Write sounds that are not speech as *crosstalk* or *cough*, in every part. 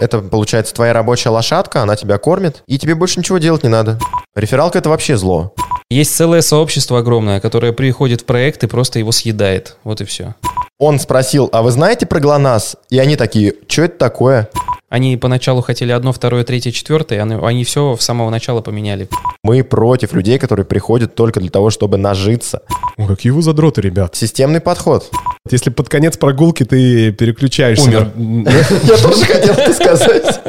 Это, получается, твоя рабочая лошадка, она тебя кормит, и тебе больше ничего делать не надо. Рефералка — это вообще зло. Есть целое сообщество огромное, которое приходит в проект и просто его съедает. Вот и все. Он спросил, а вы знаете про ГЛОНАСС? И они такие, что это такое? Они поначалу хотели одно, второе, третье, четвертое, они, они все с самого начала поменяли. Мы против людей, которые приходят только для того, чтобы нажиться. О, какие вы задроты, ребят. Системный подход. Если под конец прогулки ты переключаешься... Умер. *laughs* Я тоже хотел это сказать.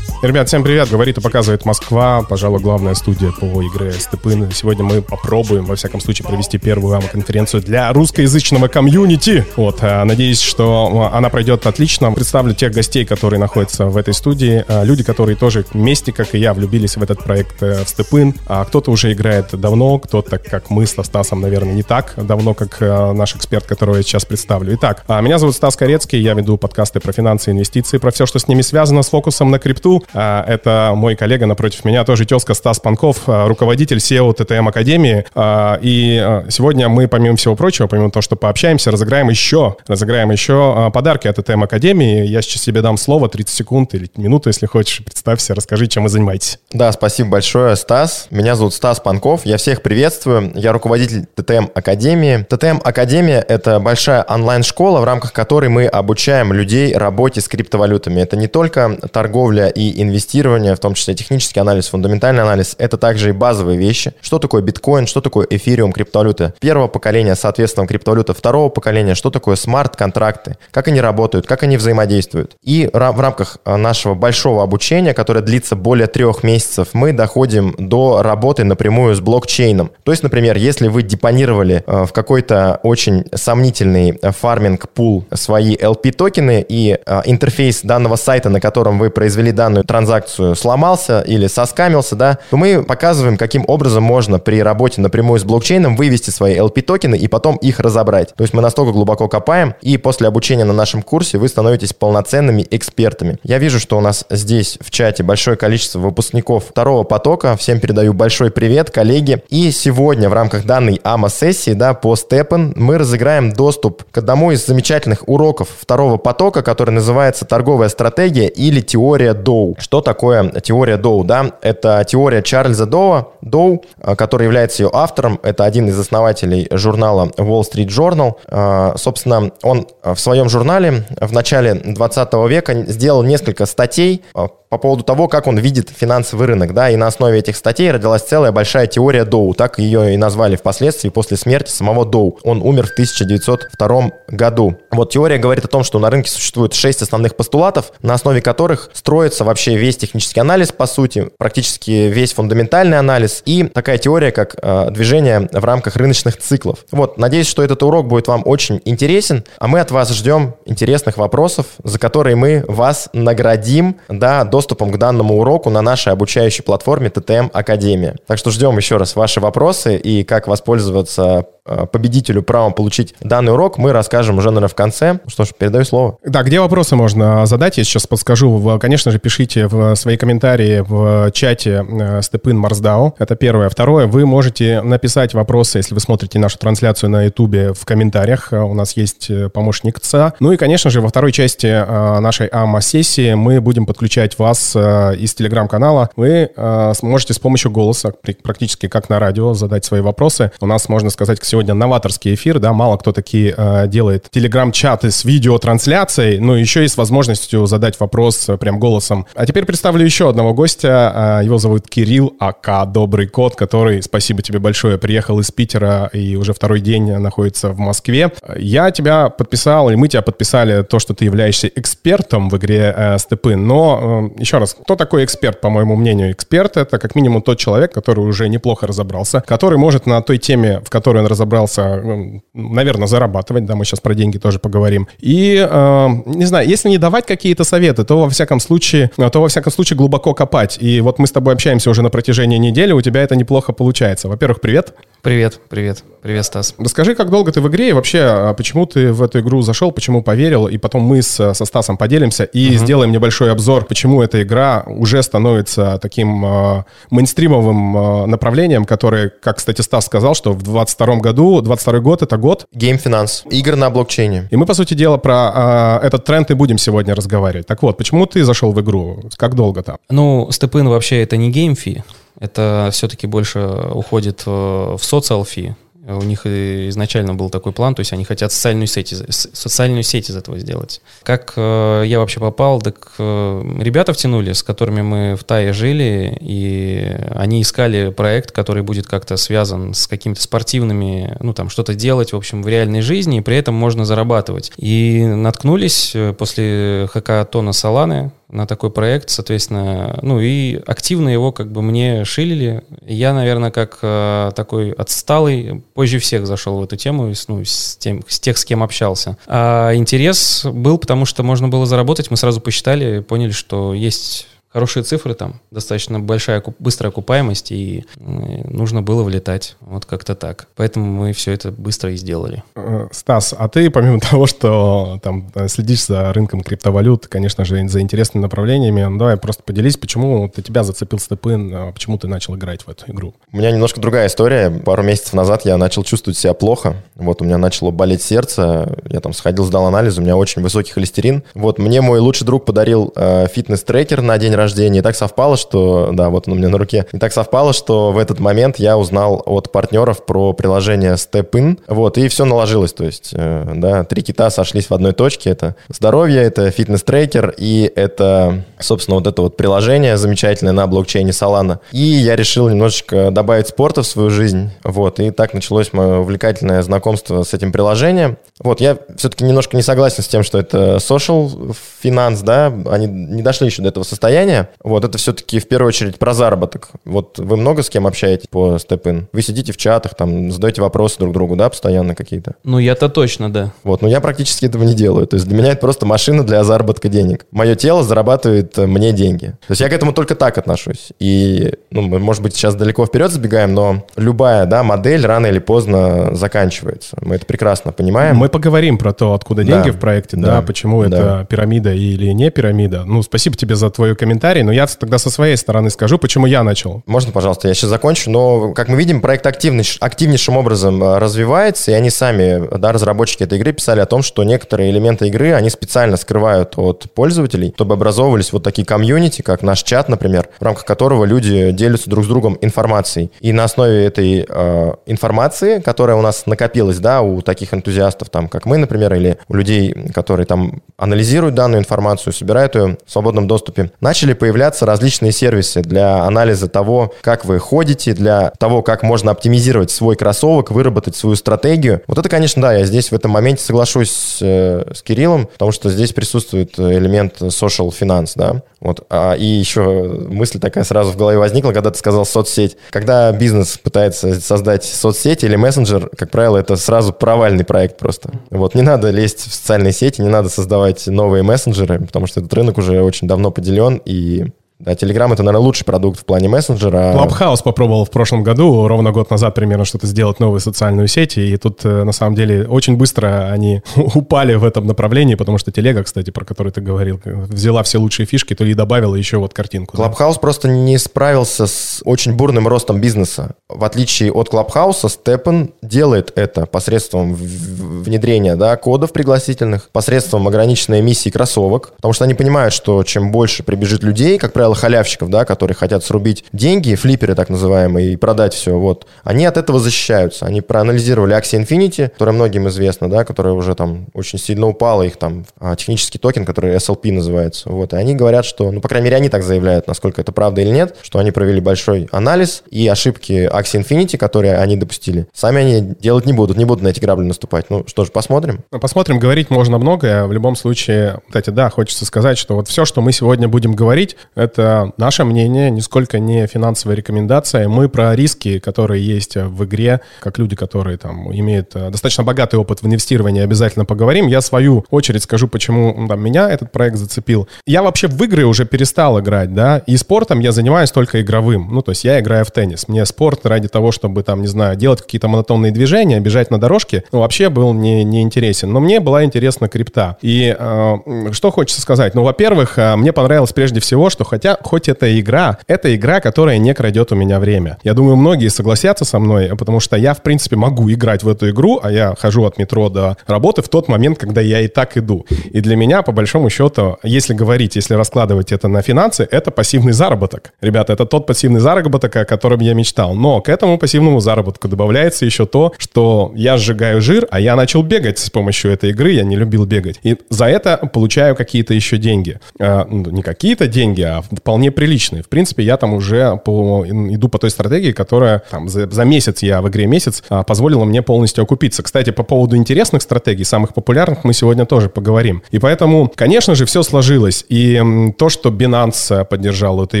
Ребят, всем привет. Говорит и показывает Москва. Пожалуй, главная студия по игре Степын. Сегодня мы попробуем, во всяком случае, провести первую АМА-конференцию для русскоязычного комьюнити. Вот, а, надеюсь, что а, она пройдет отлично. Представлю тех гостей, которые находятся в этой студии. А, Люди, которые тоже вместе, как и я, влюбились в этот проект э, в Степын. А Кто-то уже играет давно, кто-то, как мы со Стасом, наверное, не так давно, как э, наш эксперт, которого я сейчас представлю. Итак, а, меня зовут Стас Корецкий, я веду подкасты про финансы инвестиции, про все, что с ними связано, с фокусом на крипту. А, Это мой коллега напротив меня, тоже тезка Стас Панков, а, руководитель SEO ТТМ Академии. А, И сегодня мы, помимо всего прочего, помимо того, что пообщаемся, разыграем еще, разыграем еще подарки от ТТМ Академии. Я сейчас тебе дам слово, 30 секунд или минуту, если хочешь. Представься, расскажи, чем вы занимаетесь. Да, спасибо большое, Стас. Меня зовут Стас Панков. Я всех приветствую. Я руководитель ТТМ Академии. ТТМ Академия — это большая онлайн-школа, в рамках которой мы обучаем людей работе с криптовалютами. Это не только торговля и инвестирование, в том числе технический анализ, фундаментальный анализ. Это также и базовые вещи. Что такое биткоин, что такое эфириум, криптовалюты первого поколения, соответственно, криптовалюта второго поколения, что такое смарт-контракты, как они работают, как они взаимодействуют. И в рамках а, нашего большого обучения, которое длится более трех месяцев, мы доходим до работы напрямую с блокчейном. То есть, например, если вы депонировали э, в какой-то очень сомнительный э, фарминг-пул свои LP-токены, и э, интерфейс данного сайта, на котором вы произвели данную транзакцию, сломался или соскамился, да, то мы показываем, каким образом можно при работе напрямую с блокчейном вывести свои LP-токены и потом их разобрать. То есть мы настолько глубоко копаем, и после обучения на нашем курсе вы становитесь полноценными экспертами. Я вижу, что у нас здесь в чате большое количество выпускников второго потока. Всем передаю большой привет, коллеги. И сегодня в рамках данной АМА-сессии, да, по Степен, мы разыграем доступ к одному из замечательных уроков второго потока, который называется «Торговая стратегия» или «Теория Доу». Что такое теория Доу, да? Это теория Чарльза Доуа, Доу, э, который является ее автором. Это один из основателей журнала Wall Street Journal. Э, Собственно, он в своем журнале в начале 20 века сделал несколько статей э, по поводу того, как он видит финансовый рынок, да, и на основе этих статей родилась целая большая теория Доу, так ее и назвали впоследствии после смерти самого Доу. Он умер в 1902 году. Вот теория говорит о том, что на рынке существует шесть основных постулатов, на основе которых строится вообще весь технический анализ, по сути, практически весь фундаментальный анализ и такая теория, как э, движение в рамках рыночных циклов. Вот, надеюсь, что этот урок будет вам очень интересен, а мы от вас ждем интересных вопросов, за которые мы вас наградим, да, доступом к данному уроку на нашей обучающей платформе ТТМ Академия. Так что ждем еще раз ваши вопросы и как воспользоваться победителю правом получить данный урок, мы расскажем уже, наверное, в конце. Что ж, передаю слово. Да, где вопросы можно задать, я сейчас подскажу. Конечно же, пишите в свои комментарии в чате э, Степын Марсдау. Это первое. Второе, вы можете написать вопросы, если вы смотрите нашу трансляцию на Ютубе в комментариях. Э, У нас есть э, помощник ЦА. Ну и, конечно же, во второй части э, нашей АМА-сессии мы будем подключать вас э, из телеграм-канала. Вы э, сможете с помощью голоса, практически как на радио, задать свои вопросы. У нас, можно сказать, сегодня новаторский эфир, да, мало кто такие э, делает телеграм-чаты с видеотрансляцией, но еще и с возможностью задать вопрос э, прям голосом. А теперь представлю еще одного гостя. Э, Его зовут Кирилл АК Добрый Кот, который, спасибо тебе большое, приехал из Питера и уже второй день находится в Москве. Я тебя подписал, или мы тебя подписали то, что ты являешься экспертом в игре э, Степын. Но э, еще раз, кто такой эксперт, по моему мнению? Эксперт — это как минимум тот человек, который уже неплохо разобрался, который может на той теме, в которой он разобрался, собрался, м, наверное, зарабатывать, да, мы сейчас про деньги тоже поговорим. И, э, не знаю, если не давать какие-то советы, то во всяком случае, э, то во всяком случае глубоко копать. И вот мы с тобой общаемся уже на протяжении недели, у тебя это неплохо получается. Во-первых, привет. Привет, привет, привет, Стас. Расскажи, как долго ты в игре и вообще, а почему ты в эту игру зашел, почему поверил, и потом мы с, со Стасом поделимся и сделаем небольшой обзор, почему эта игра уже становится таким э, мейнстримовым э, направлением, которое, как, кстати, Стас сказал, что в 22 году, 22 год — это год, GameFi-нанс. Игры на блокчейне. и мы, по сути дела, про э, этот тренд и будем сегодня разговаривать. Так вот, почему ты зашел в игру? Как долго там? Ну, Степын вообще это не геймфи, это все-таки больше уходит э, в социал фи. У них изначально был такой план, то есть они хотят социальную сеть, из- социальную сеть из этого сделать. Как э, я вообще попал, так э, ребята втянули, с которыми мы в Тае жили, и они искали проект, который будет как-то связан с какими-то спортивными, ну там что-то делать, в общем, в реальной жизни, и при этом можно зарабатывать. И наткнулись э, после хакатона Саланы, на такой проект, соответственно, ну и активно его как бы мне шилили. Я, наверное, как э, такой отсталый, позже всех зашел в эту тему, ну, с, тем, с тех, с кем общался. А интерес был, потому что можно было заработать, мы сразу посчитали, поняли, что есть хорошие цифры там, достаточно большая, быстрая окупаемость, и нужно было влетать, вот как-то так. Поэтому мы все это быстро и сделали. Э, Стас, а ты, помимо *laughs* того, что там э, следишь за рынком криптовалют, конечно же, за интересными направлениями, ну, давай просто поделись, почему ты тебя зацепил Степын, а почему ты начал играть в эту игру? У меня немножко другая история. Пару месяцев назад я начал чувствовать себя плохо. Вот у меня начало болеть сердце. Я там сходил, сдал анализ, у меня очень высокий холестерин. Вот мне мой лучший друг подарил э, фитнес-трекер на день рождения. И так совпало, что... Да, вот он у меня на руке. И так совпало, что в этот момент я узнал от партнеров про приложение StepIn. Вот, и все наложилось. То есть, э, да, три кита сошлись в одной точке. Это здоровье, это фитнес-трекер и это, собственно, вот это вот приложение замечательное на блокчейне Solana. И я решил немножечко добавить спорта в свою жизнь. Вот, и так началось мое увлекательное знакомство с этим приложением. Вот, я все-таки немножко не согласен с тем, что это social finance, да, они не дошли еще до этого состояния. Вот, это все-таки в первую очередь про заработок. Вот вы много с кем общаетесь по StepIn? Вы сидите в чатах, там, задаете вопросы друг другу, да, постоянно какие-то? Ну, я-то точно, да. Вот, но я практически этого не делаю. То есть для меня это просто машина для заработка денег. Мое тело зарабатывает э, мне деньги. То есть я к этому только так отношусь. И, ну, мы, может быть, сейчас далеко вперед забегаем, но любая, да, модель рано или поздно заканчивается. Мы это прекрасно понимаем. Мы поговорим про то, откуда Да, деньги в проекте, да, да, почему да. это пирамида или не пирамида. Ну, спасибо тебе за твой комментарий, но я тогда со своей стороны скажу, почему я начал. Можно, пожалуйста, я сейчас закончу, но, как мы видим, проект активный, активнейшим образом э, развивается, и они сами, да, разработчики этой игры, писали о том, что некоторые элементы игры они специально скрывают от пользователей, чтобы образовывались вот такие комьюнити, как наш чат, например, в рамках которого люди делятся друг с другом информацией. И на основе этой э, информации, которая у нас накопилась, да, у таких энтузиастов, там, как мы, например, или у людей, которые там анализируют данную информацию, собирают ее в свободном доступе, начали появляться различные сервисы для анализа того, как вы ходите, для того, как можно оптимизировать свой кроссовок, выработать свою стратегию. Вот это, конечно, да, я здесь в этом моменте соглашусь э, с Кириллом, потому что здесь присутствует э, элемент social finance, да. Вот. А, и еще мысль такая сразу в голове возникла, когда ты сказал соцсеть. Когда бизнес пытается создать соцсеть или мессенджер, как правило, это сразу провальный проект просто. Вот. Не надо лезть в социальные сети, не надо создавать новые мессенджеры, потому что этот рынок уже очень давно поделен, и да, Telegram это, наверное, лучший продукт в плане мессенджера. Clubhouse попробовал в прошлом году, ровно год назад примерно, что-то сделать новую социальную сеть, и тут, э, на самом деле, очень быстро они *laughs* упали в этом направлении, потому что телега, кстати, про которую ты говорил, э, взяла все лучшие фишки, то и добавила еще вот картинку. да. Clubhouse просто не справился с очень бурным ростом бизнеса. В отличие от Clubhouse, Степан делает это посредством внедрения да, кодов пригласительных, посредством ограниченной эмиссии кроссовок, потому что они понимают, что чем больше прибежит людей, как правило, халявщиков, да, которые хотят срубить деньги, флиперы так называемые, и продать все, вот, они от этого защищаются. Они проанализировали Axie Infinity, которая многим известна, да, которая уже там очень сильно упала, их там а, технический токен, который SLP называется, вот, и они говорят, что, ну, по крайней мере, они так заявляют, насколько это правда или нет, что они провели большой анализ, и ошибки Axie Infinity, которые они допустили, сами они делать не будут, не будут на эти грабли наступать. Ну, что ж, посмотрим. Ну, Посмотрим, говорить можно многое. В любом случае, кстати, да, хочется сказать, что вот все, что мы сегодня будем говорить, это это наше мнение, нисколько не финансовая рекомендация. Мы про риски, которые есть в игре, как люди, которые там имеют э, достаточно богатый опыт в инвестировании, обязательно поговорим. Я свою очередь скажу, почему там, меня этот проект зацепил. Я вообще в игры уже перестал играть, да, и спортом я занимаюсь только игровым. Ну, то есть я играю в теннис. Мне спорт ради того, чтобы там, не знаю, делать какие-то монотонные движения, бежать на дорожке, ну, вообще был не, не интересен. Но мне была интересна крипта. И э, что хочется сказать? Ну, во-первых, э, мне понравилось прежде всего, что хотя, хоть это игра, это игра, которая не крадет у меня время. Я думаю, многие согласятся со мной, потому что я, в принципе, могу играть в эту игру, а я хожу от метро до работы в тот момент, когда я и так иду. И для меня, по большому счету, если говорить, если раскладывать это на финансы, это пассивный заработок. Ребята, это тот пассивный заработок, о котором я мечтал. Но к этому пассивному заработку добавляется еще то, что я сжигаю жир, а я начал бегать с помощью этой игры, я не любил бегать. И за это получаю какие-то еще деньги. А, ну, не какие-то деньги, а вполне приличные. В принципе, я там уже по, иду по той стратегии, которая там за, за месяц, я в игре месяц, а, позволила мне полностью окупиться. Кстати, по поводу интересных стратегий, самых популярных, мы сегодня тоже поговорим. И поэтому, конечно же, все сложилось. И то, что Binance поддержал эту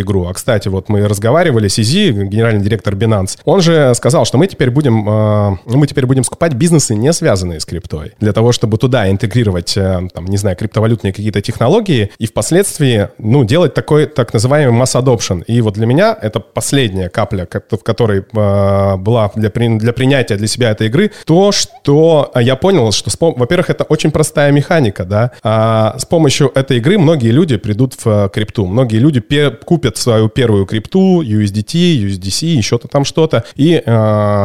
игру, а, кстати, вот мы разговаривали с Изи, генеральный директор Binance, он же сказал, что мы теперь будем, а, мы теперь будем скупать бизнесы, не связанные с криптой, для того, чтобы туда интегрировать, э, там, не знаю, криптовалютные какие-то технологии и впоследствии, ну, делать такой так называемый масс adoption. И вот для меня это последняя капля, в которой э, была для, для принятия для себя этой игры, то, что я понял, что, во-первых, это очень простая механика, да, а с помощью этой игры многие люди придут в э, крипту, многие люди купят свою первую крипту, USDT, USDC, еще-то там что-то, и,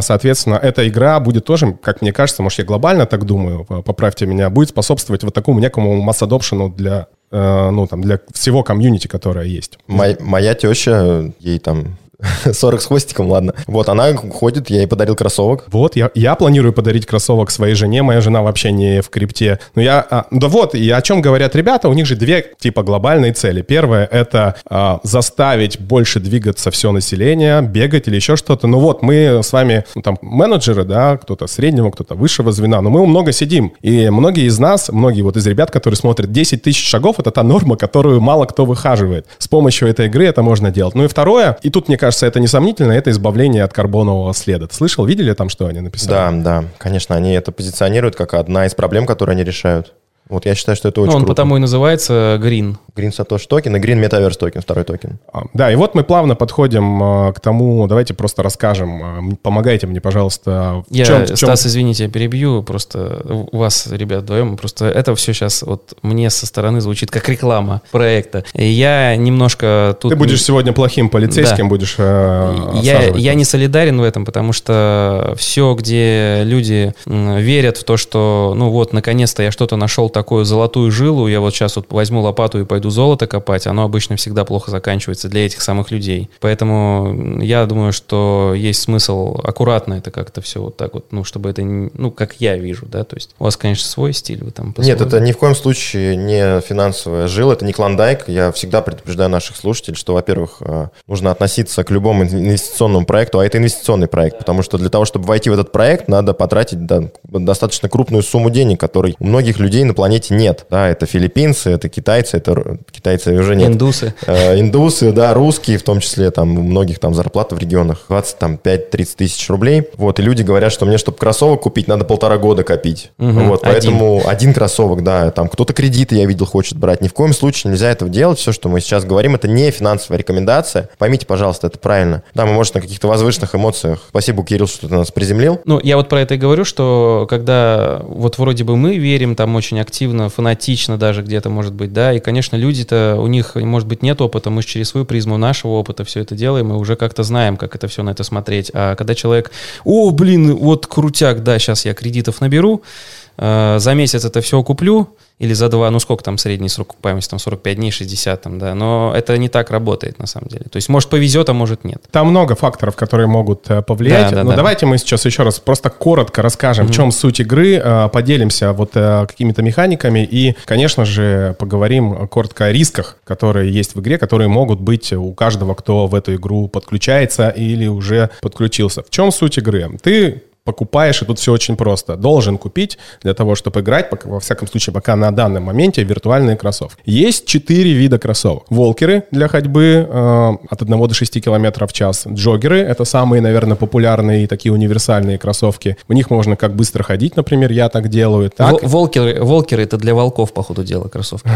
соответственно, эта игра будет тоже, как мне кажется, может, я глобально так думаю, поправьте меня, будет способствовать вот такому некому масс-адопшену для ну, там, для всего комьюнити, которое есть. Моя, моя теща, ей там *laughs* 40 с хвостиком, ладно. Вот, она ходит, я ей подарил кроссовок. Вот, я, я планирую подарить кроссовок своей жене, моя жена вообще не в крипте. Но я, а, да вот, и о чем говорят ребята, у них же две, типа, глобальные цели. Первое — это а, заставить больше двигаться все население, бегать или еще что-то. Ну вот, мы с вами, ну, там, менеджеры, да, кто-то среднего, кто-то высшего звена, но мы много сидим. И многие из нас, многие вот из ребят, которые смотрят 10 тысяч шагов, это та норма, которую мало кто выхаживает. С помощью этой игры это можно делать. Ну и второе, и тут, мне кажется, кажется, это несомнительно, это избавление от карбонового следа. Ты слышал, видели там, что они написали? Да, да, конечно, они это позиционируют как одна из проблем, которые они решают. Вот я считаю, что это очень ну, он круто. потому и называется Green. Green Satoshi токен и Green Metaverse Token, второй токен. А, да, и вот мы плавно подходим а, к тому, давайте просто расскажем. А, помогайте мне, пожалуйста. В я, чем, в чем... Стас, извините, я перебью. Просто у вас, ребят, вдвоем, просто это все сейчас вот мне со стороны звучит как реклама проекта. И я немножко тут... Ты будешь сегодня плохим полицейским, да. будешь я, я не солидарен в этом, потому что все, где люди верят в то, что, ну вот, наконец-то я что-то нашел такую золотую жилу, я вот сейчас вот возьму лопату и пойду золото копать, оно обычно всегда плохо заканчивается для этих самых людей. Поэтому я думаю, что есть смысл аккуратно это как-то все вот так вот, ну, чтобы это, ну, как я вижу, да, то есть у вас, конечно, свой стиль, вы там... Нет, это ни в коем случае не финансовая жила, это не клондайк. Я всегда предупреждаю наших слушателей, что, во-первых, э, нужно относиться к любому инвестиционному проекту, а это инвестиционный проект, потому что для того, чтобы войти в этот проект, надо потратить да, достаточно крупную сумму денег, которой у многих людей на планете нет. Да, это филиппинцы, это китайцы, это китайцы уже нет. Индусы. Э, индусы, да, русские, в том числе, там, у многих там зарплата в регионах 25-30 тысяч рублей. Вот, и люди говорят, что мне, чтобы кроссовок купить, надо полтора года копить. Угу, вот, поэтому один. один кроссовок, да, там кто-то кредиты, я видел, хочет брать. Ни в коем случае нельзя этого делать. Все, что мы сейчас говорим, это не финансовая рекомендация. Поймите, пожалуйста, это правильно. Да, мы, может, на каких-то возвышенных эмоциях. Спасибо, Кирилл, что ты нас приземлил. Ну, я вот про это и говорю, что когда вот вроде бы мы верим там очень активно, фанатично даже где-то, может быть, да, и, конечно, люди-то, у них, может быть, нет опыта, мы через свою призму нашего опыта все это делаем, и уже как-то знаем, как это все на это смотреть. А когда человек, о, блин, вот крутяк, да, сейчас я кредитов наберу, э, за месяц это все куплю, или за два, ну сколько там средний срок окупаемости, там 45 дней, 60 там, да, но это не так работает на самом деле. То есть может повезет, а может нет. Там много факторов, которые могут э, повлиять. Да, да, но да. давайте мы сейчас еще раз просто коротко расскажем, mm-hmm. в чем суть игры, э, поделимся вот э, какими-то механиками и, конечно же, поговорим коротко о рисках, которые есть в игре, которые могут быть у каждого, кто в эту игру подключается или уже подключился. В чем суть игры? Ты покупаешь, и тут все очень просто. Должен купить для того, чтобы играть, пока, во всяком случае, пока на данном моменте виртуальные кроссовки. Есть четыре вида кроссовок. Волкеры для ходьбы э, от 1 до 6 км в час. Джогеры — это самые, наверное, популярные и такие универсальные кроссовки. В них можно как быстро ходить, например, я так делаю. Так, Вол- Волкеры, волкеры это для волков, по ходу дела, кроссовки.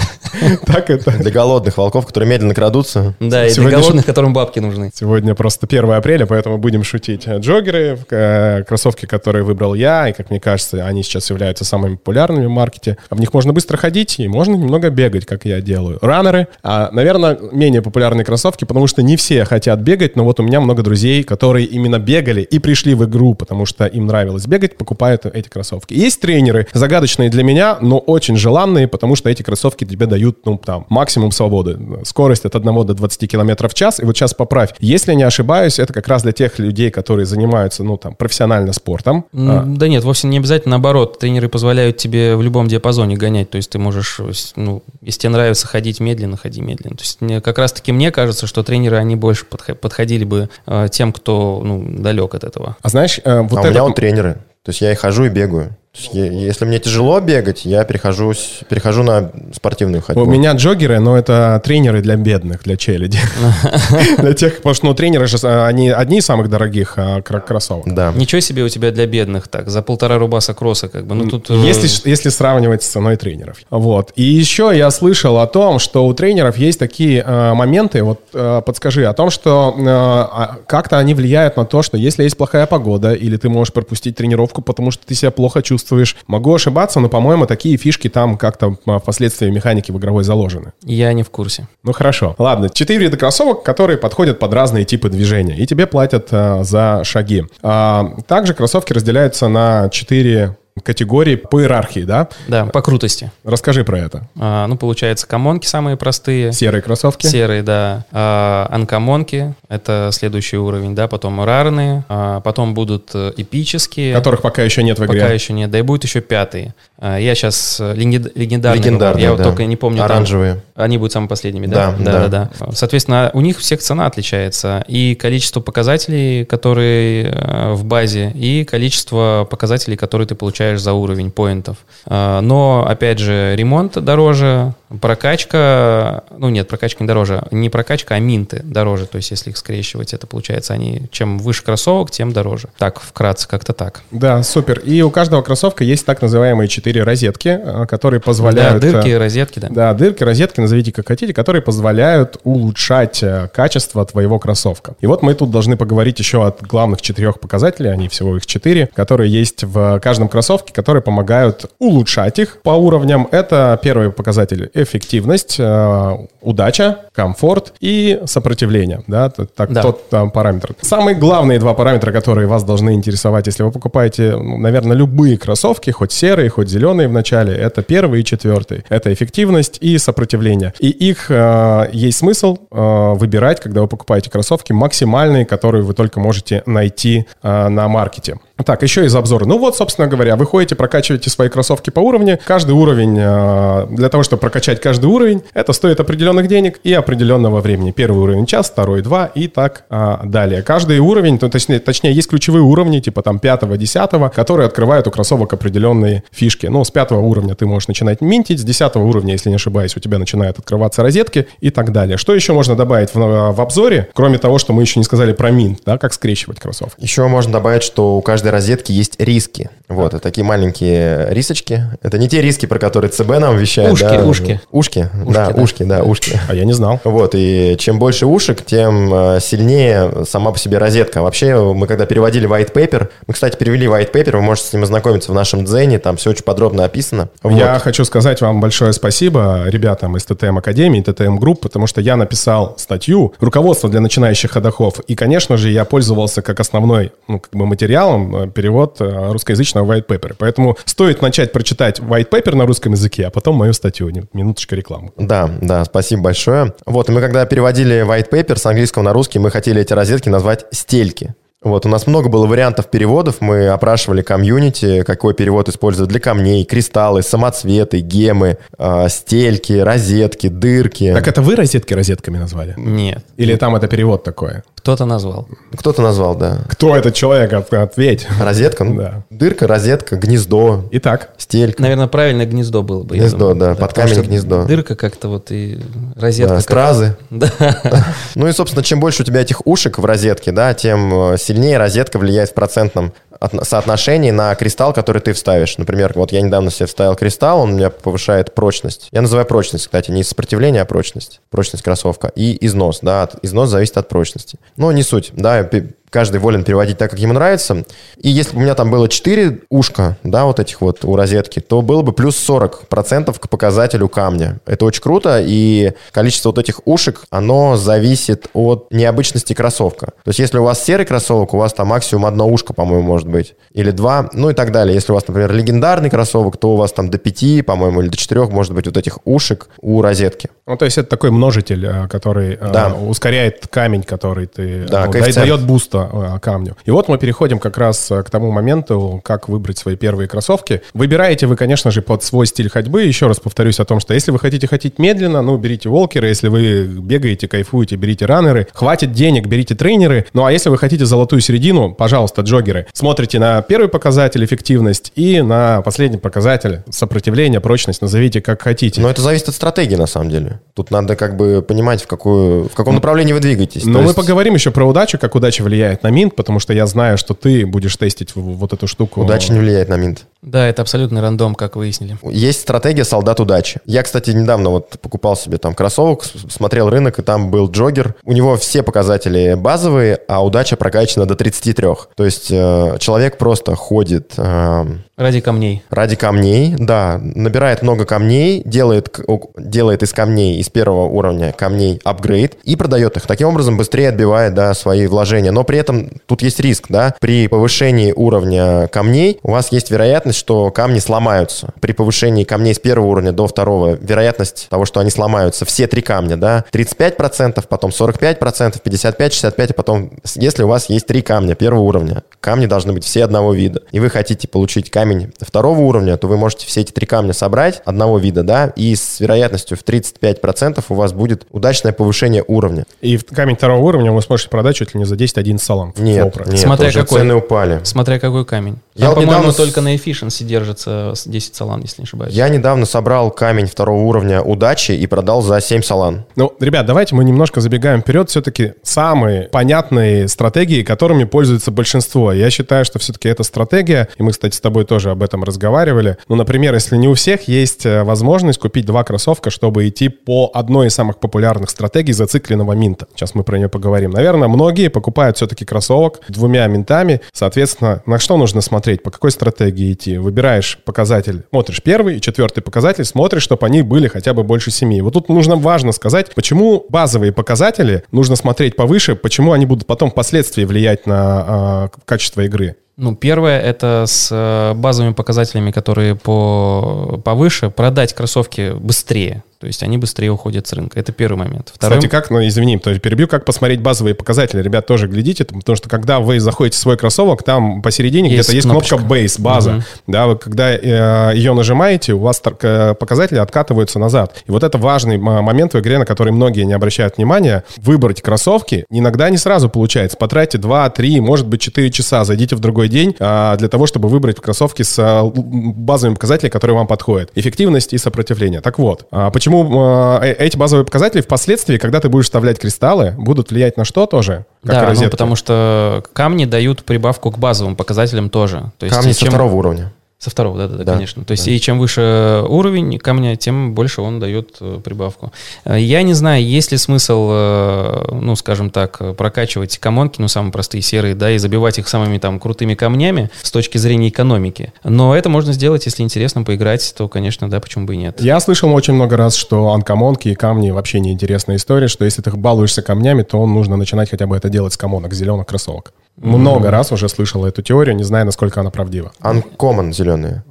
*laughs* так это. Для голодных волков, которые медленно крадутся. Да, и для голодных, которым бабки нужны. Сегодня просто 1 апреля, поэтому будем шутить. Джогеры, э, кроссовки, которые выбрал я, и, как мне кажется, они сейчас являются самыми популярными в маркете. В них можно быстро ходить, и можно немного бегать, как я делаю. Раннеры, а, наверное, менее популярные кроссовки, потому что не все хотят бегать, но вот у меня много друзей, которые именно бегали и пришли в игру, потому что им нравилось бегать, покупают эти кроссовки. Есть тренеры, загадочные для меня, но очень желанные, потому что эти кроссовки тебе дают, ну, там, максимум свободы. Скорость от 1 до 20 км в час. И вот сейчас поправь. Если не ошибаюсь, это как раз для тех людей, которые занимаются, ну, там, профессионально спортом. М, А, Да нет, вовсе не обязательно. Наоборот, тренеры позволяют тебе в любом диапазоне гонять. То есть ты можешь, ну, если тебе нравится ходить медленно, ходи медленно. То есть мне- как раз-таки мне кажется, что тренеры, они больше подх- подходили бы э, тем, кто, ну, далек от этого. а знаешь, э, вот а у это... меня вот тренеры. То есть я и хожу, и бегаю. Есть если мне тяжело бегать, я перехожу, перехожу на спортивную ходьбу. У меня джогеры, но это тренеры для бедных, для челяди. *laughs* Для тех, потому что ну, тренеры же, они одни из самых дорогих а, кро- кроссовок. Да. Ничего себе у тебя для бедных так, за полтора рубаса кросса как бы. Ну тут... э, Если, если сравнивать с ценой тренеров. Вот. И еще я слышал о том, что у тренеров есть такие э, моменты, вот э, подскажи, о том, что э, а, как-то они влияют на то, что если есть плохая погода, или ты можешь пропустить тренировку, потому что ты себя плохо чувствуешь чувствуешь. Могу ошибаться, но, по-моему, такие фишки там как-то а, впоследствии механики в игровой заложены. Я не в курсе. Ну хорошо. Ладно, четыре вида кроссовок, которые подходят под разные типы движения, и тебе платят а, за шаги. А, также кроссовки разделяются на 4 категории по иерархии, да? Да, по крутости. Расскажи про это. А, ну, получается, комонки самые простые. Серые кроссовки. Серые, да. А, анкомонки — это следующий уровень, да, потом рарные, а, потом будут э, эпические. Которых пока еще нет в игре. Пока еще нет, да, и будет еще пятые. А, я сейчас легендарные. Легендарные, Я да. вот только не помню. Оранжевые. Там, они будут самыми последними. Да, да, да. да, да. Соответственно, у них всех цена отличается. И количество показателей, которые э, в базе, и количество показателей, которые ты получаешь за уровень поинтов. А, Но, опять же, ремонт дороже, прокачка... Ну, нет, прокачка не дороже. Не прокачка, а минты дороже. То есть, если их скрещивать, это получается, они чем выше кроссовок, тем дороже. Так, вкратце, как-то так. Да, супер. И у каждого кроссовка есть так называемые четыре розетки, а, которые Да, позволяют... дырки, а, розетки, да. Да, дырки, розетки, назовите как хотите, которые позволяют улучшать э, качество твоего кроссовка. И вот мы тут должны поговорить еще о главных четырех показателей, они всего их четыре, которые есть в каждом кроссовке, которые помогают улучшать их по уровням. Это первый показатель — эффективность, э, удача, комфорт и сопротивление. Да, так, Да. тот там параметр. Самые главные два параметра, которые вас должны интересовать, если вы покупаете, ну, наверное, любые кроссовки, хоть серые, хоть зеленые в начале, это первый и четвертый. Это эффективность и сопротивление. И их э, есть смысл э, выбирать, когда вы покупаете кроссовки, максимальные, которые вы только можете найти э, на маркете. Так, еще из обзора. Ну вот, собственно говоря, вы ходите, прокачиваете свои кроссовки по уровню. Каждый уровень, э, для того, чтобы прокачать каждый уровень, это стоит определенных денег и определенного времени. Первый уровень час, второй два и так а, далее. Каждый уровень, то, точнее, точнее, есть ключевые уровни, типа там пятого, десятого, которые открывают у кроссовок определенные фишки. Ну, с пятого уровня ты можешь начинать минтить, с десятого уровня, если не ошибаюсь, у тебя начинают открываться розетки и так далее. Что еще можно добавить в, в обзоре, кроме того, что мы еще не сказали про минт, да, как скрещивать кроссовки? Еще можно добавить, что у каждой розетки есть риски. Вот, это такие маленькие рисочки. Это не те риски, про которые ЦБ нам вещает. Ушки, да. ушки. Ушки, да, да. ушки, да, ушки. А я не знал. Вот, и чем больше ушек, тем э, сильнее сама по себе розетка. Вообще, мы когда переводили white paper, мы, кстати, перевели white paper, вы можете с ним ознакомиться в нашем дзене, там все очень подробно описано. Вот. Я хочу сказать вам большое спасибо ребятам из ТТМ Академии, ТТМ Групп, потому что я написал статью «Руководство для начинающих ходоков». И, конечно же, я пользовался как основной ну, как бы материалом э, перевод э, русскоязычного white paper. Поэтому стоит начать прочитать white paper на русском языке, а потом мою статью. Минуточка рекламы. Да, да, спасибо большое. Вот, и мы когда переводили white paper с английского на русский, мы хотели эти розетки назвать стельки. Вот, у нас много было вариантов переводов, мы опрашивали комьюнити, какой перевод использовать для камней, кристаллы, самоцветы, гемы, э, стельки, розетки, дырки. Так это вы розетки розетками назвали? Нет. Или там это перевод такой? Кто-то назвал. Кто-то назвал, да. Кто этот человек? От- Ответь. Розетка? ну, *laughs* Да. Дырка, розетка, гнездо, Итак, стелька. Наверное, правильное гнездо было бы. я Гнездо, думаю. да, под потому камень что гнездо. Дырка как-то вот и розетка. Да, стразы. *laughs* Да. *laughs* Ну и, собственно, чем больше у тебя этих ушек в розетке, да, тем э, сильнее розетка влияет в процентном отно- соотношении на кристалл, который ты вставишь. Например, вот я недавно себе вставил кристалл, он у меня повышает прочность. Я называю прочность, кстати, не сопротивление, а прочность. Прочность кроссовка. И износ, да, от- износ зависит от прочности. Но не суть, да, каждый волен переводить так, как ему нравится. И если бы у меня там было 4 ушка, да, вот этих вот у розетки, то было бы плюс 40% к показателю камня. Это очень круто, и количество вот этих ушек, оно зависит от необычности кроссовка. То есть если у вас серый кроссовок, у вас там максимум одно ушко, по-моему, может быть, или два, ну и так далее. Если у вас, например, легендарный кроссовок, то у вас там до 5, по-моему, или до 4 может быть вот этих ушек у розетки. ну то есть это такой множитель, э, который э, Да. ускоряет камень, который ты Да, ну, дает буста э, камню. И вот мы переходим как раз э, к тому моменту, как выбрать свои первые кроссовки. Выбираете вы, конечно же, под свой стиль ходьбы. Еще раз повторюсь о том, что если вы хотите ходить медленно, ну, берите волкеры. Если вы бегаете, кайфуете, берите раннеры. Хватит денег, берите тренеры. Ну, а если вы хотите золотую середину, пожалуйста, джогеры. Смотрите на первый показатель эффективность и на последний показатель сопротивление, прочность. Назовите как хотите. Но это зависит от стратегии, на самом деле. Тут надо как бы понимать, в, какую, в каком направлении вы двигаетесь. Но То мы есть- поговорим еще про удачу, как удача влияет на минт, потому что я знаю, что ты будешь тестить вот эту штуку. Удача не влияет на минт. Да, это абсолютный рандом, как выяснили. Есть стратегия солдат удачи. Я, кстати, недавно вот покупал себе там кроссовок, смотрел рынок, и там был джогер. У него все показатели базовые, а удача прокачана до 33. То есть э, человек просто ходит э, Ради камней. ради камней, да, набирает много камней, делает, делает из камней, из первого уровня камней апгрейд и продает их. Таким образом быстрее отбивает, да, свои вложения. Но при этом тут есть риск, да, при повышении уровня камней у вас есть вероятность, что камни сломаются. При повышении камней с первого уровня до второго вероятность того, что они сломаются, все три камня, да, 35%, потом 45%, 55%, 65%, а потом, если у вас есть три камня первого уровня, камни должны быть все одного вида, и вы хотите получить камень второго уровня, то вы можете все эти три камня собрать одного вида, да, и с вероятностью в 35% у вас будет удачное повышение уровня. И в камень второго уровня вы сможете продать чуть ли не за 10-11 салон. Нет, нет, Смотря уже какой. цены упали. Смотря какой камень. Я Там, вот по-моему, недавно только на efficiency держится с 10 салам, если не ошибаюсь. Я недавно собрал камень второго уровня удачи и продал за 7 салан. Ну, ребят, давайте мы немножко забегаем вперед. Все-таки самые понятные стратегии, которыми пользуется большинство. Я считаю, что все-таки эта стратегия, и мы, кстати, с тобой тоже об этом разговаривали. Ну, например, если не у всех есть э, возможность купить два кроссовка, чтобы идти по одной из самых популярных стратегий зацикленного минта. Сейчас мы про нее поговорим. Наверное, многие покупают все-таки кроссовок двумя минтами. Соответственно, на что нужно смотреть, по какой стратегии идти? Выбираешь показатель, смотришь первый и четвертый показатель, смотришь, чтобы они были хотя бы больше семи. Вот тут нужно важно сказать, почему базовые показатели нужно смотреть повыше, почему они будут потом впоследствии влиять на а, качество игры. Ну, первое, это с э, базовыми показателями, которые по, повыше, продать кроссовки быстрее. То есть они быстрее уходят с рынка. Это первый момент. Второй, Кстати, как, ну извини, то есть перебью, как посмотреть базовые показатели. Ребят, тоже глядите, потому что когда вы заходите в свой кроссовок, там посередине где-то есть кнопка кнопочка. Base, база. Мгм. Да, вы когда э, ее нажимаете, у вас э, показатели откатываются назад. И вот это важный момент в игре, на который многие не обращают внимания. Выбрать кроссовки иногда не сразу получается. Потратьте 2, 3, может быть 4 часа, зайдите в другой день а, для того, чтобы выбрать кроссовки с а, базовыми показателями, которые вам подходят. Эффективность и сопротивление. Так вот, а почему а, э- эти базовые показатели впоследствии, когда ты будешь вставлять кристаллы, будут влиять на что тоже? Как да, ну, потому что камни дают прибавку к базовым показателям тоже. То есть Камни и со чем- второго уровня. Со второго, да, да, да, Да, конечно. То есть и чем выше уровень камня, тем больше он дает э, прибавку. Э, Я не знаю, есть ли смысл, э, ну, скажем так, прокачивать комонки, ну, самые простые серые, да, и забивать их самыми там крутыми камнями с точки зрения экономики. Но это можно сделать, если интересно поиграть, то, конечно, да, почему бы и нет. Я слышал очень много раз, что анкомонки и камни вообще неинтересная история, что если ты балуешься камнями, то нужно начинать хотя бы это делать с комонок, с зеленых кроссовок. Много раз уже слышал эту теорию, не знаю, насколько она правдива. Uncommon зеленые.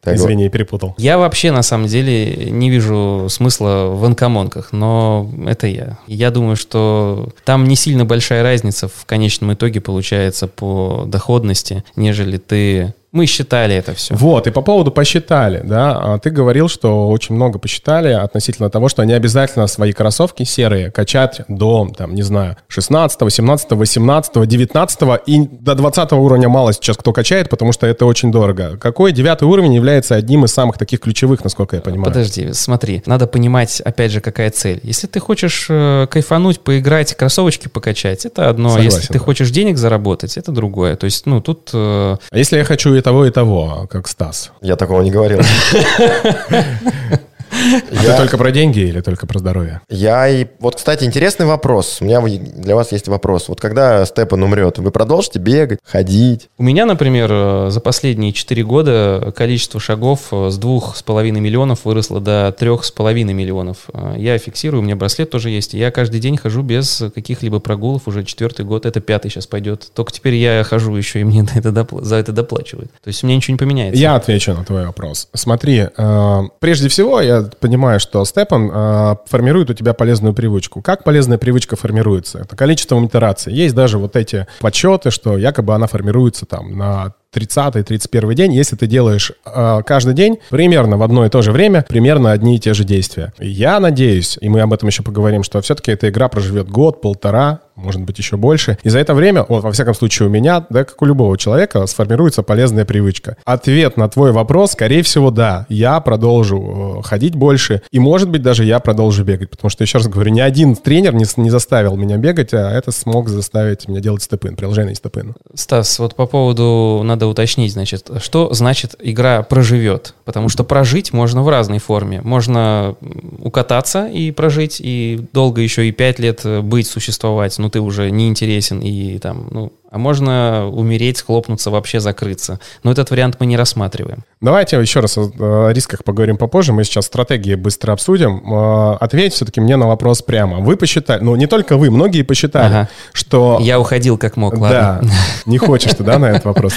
Так вот. Извини, перепутал. Я вообще, на самом деле, не вижу смысла в анкомонках, но это я. Я думаю, что там не сильно большая разница в конечном итоге получается по доходности, нежели ты Мы считали это все. Вот, и по поводу посчитали, да, а ты говорил, что очень много посчитали относительно того, что они обязательно свои кроссовки серые качать до, там, не знаю, 16, 17, 18, 19 и до 20 уровня мало сейчас кто качает, потому что это очень дорого. Какой девятый уровень является одним из самых таких ключевых, насколько я понимаю? Подожди, смотри, надо понимать, опять же, какая цель. Если ты хочешь э, кайфануть, поиграть, кроссовочки покачать, это одно. Согласен, Если ты да. хочешь денег заработать, это другое. То есть, ну, тут э, А если я хочу и того, и того, как Стас? Я такого не говорил. *laughs* А ты только про деньги или только про здоровье? Я и... Вот, кстати, интересный вопрос. У меня для вас есть вопрос. Вот когда Степан умрет, вы продолжите бегать, ходить? У меня, например, э, за последние 4 года количество шагов э, с 2,5 миллионов выросло до 3,5 миллионов. Э, Я фиксирую, у меня браслет тоже есть. и Я каждый день хожу без каких-либо прогулов уже четвертый год. Это пятый сейчас пойдет. Только теперь я хожу еще, и мне *laughs* на это допла- за это доплачивают. То есть у меня ничего не поменяется. Я отвечу на твой вопрос. Смотри, э, прежде всего, я понимаю, что Степан э, формирует у тебя полезную привычку. Как полезная привычка формируется? Это количество итераций. Есть даже вот эти подсчеты, что якобы она формируется там на 30-31 день, если ты делаешь э, каждый день примерно в одно и то же время, примерно одни и те же действия. Я надеюсь, и мы об этом еще поговорим, что все-таки эта игра проживет год, полтора, может быть, еще больше. И за это время, вот, во всяком случае, у меня, да, как у любого человека, сформируется полезная привычка. Ответ на твой вопрос, скорее всего, да. Я продолжу э, ходить больше, и, может быть, даже я продолжу бегать. Потому что, еще раз говорю, ни один тренер не, не заставил меня бегать, а это смог заставить меня делать степын, приложение степын. Стас, вот по поводу надо уточнить, значит, что значит игра проживет? Потому что прожить можно в разной форме. Можно укататься и прожить, и долго еще и пять лет э, быть, существовать, но ты уже не интересен и там, ну, а можно умереть, схлопнуться, вообще закрыться. Но этот вариант мы не рассматриваем. Давайте еще раз о, о рисках поговорим попозже. Мы сейчас стратегии быстро обсудим. Э, Ответь все-таки мне на вопрос прямо. Вы посчитали, ну не только вы, многие посчитали, Ага. что... Я уходил как мог, ладно. Да, не хочешь ты, да, на этот вопрос?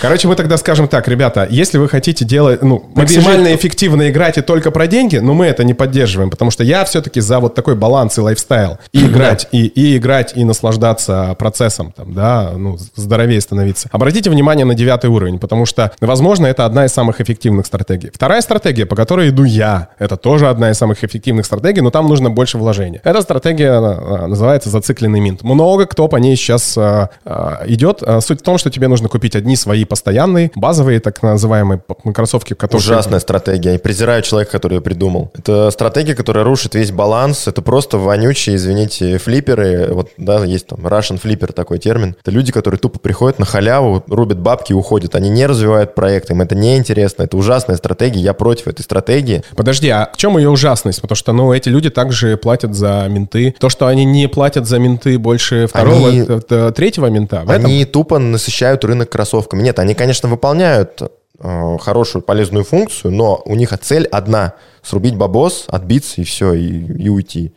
Короче, мы тогда скажем так, ребята, если вы хотите делать, ну, максимально эффективно играть и только про деньги, но мы это не поддерживаем, потому что я все-таки за вот такой баланс и лайфстайл. И играть, и, и играть, и наслаждаться процессом, там, да, ну, здоровее становиться. Обратите внимание на девятый уровень, потому что, возможно, это одна из самых эффективных стратегий. Вторая стратегия, по которой иду я, это тоже одна из самых эффективных стратегий, но там нужно больше вложения. Эта стратегия а, называется зацикленный минт. Много кто по ней сейчас а, а, идет. А, Суть в том, что тебе нужно купить одни свои постоянные, базовые, так называемые кроссовки, которые... Ужасная стратегия. Я презираю человека, который ее придумал. Это стратегия, которая рушит весь баланс. Это просто вонючие, извините, флипперы. Вот, да, есть там Russian flipper такой термин. Это люди, которые тупо приходят на халяву, рубят бабки и уходят. Они не развивают проект, им это неинтересно. Это ужасная стратегия. Я против этой стратегии. Подожди, а в чем ее ужасность? Потому что, ну, эти люди также платят за менты. То, что они не платят за менты больше второго, Они- э, э, третьего мента, в этом Они тупо насыщают рынок кроссовками. Нет, они, конечно, выполняют э, хорошую, полезную функцию, но у них цель одна – срубить бабос, отбиться и все, и, и уйти.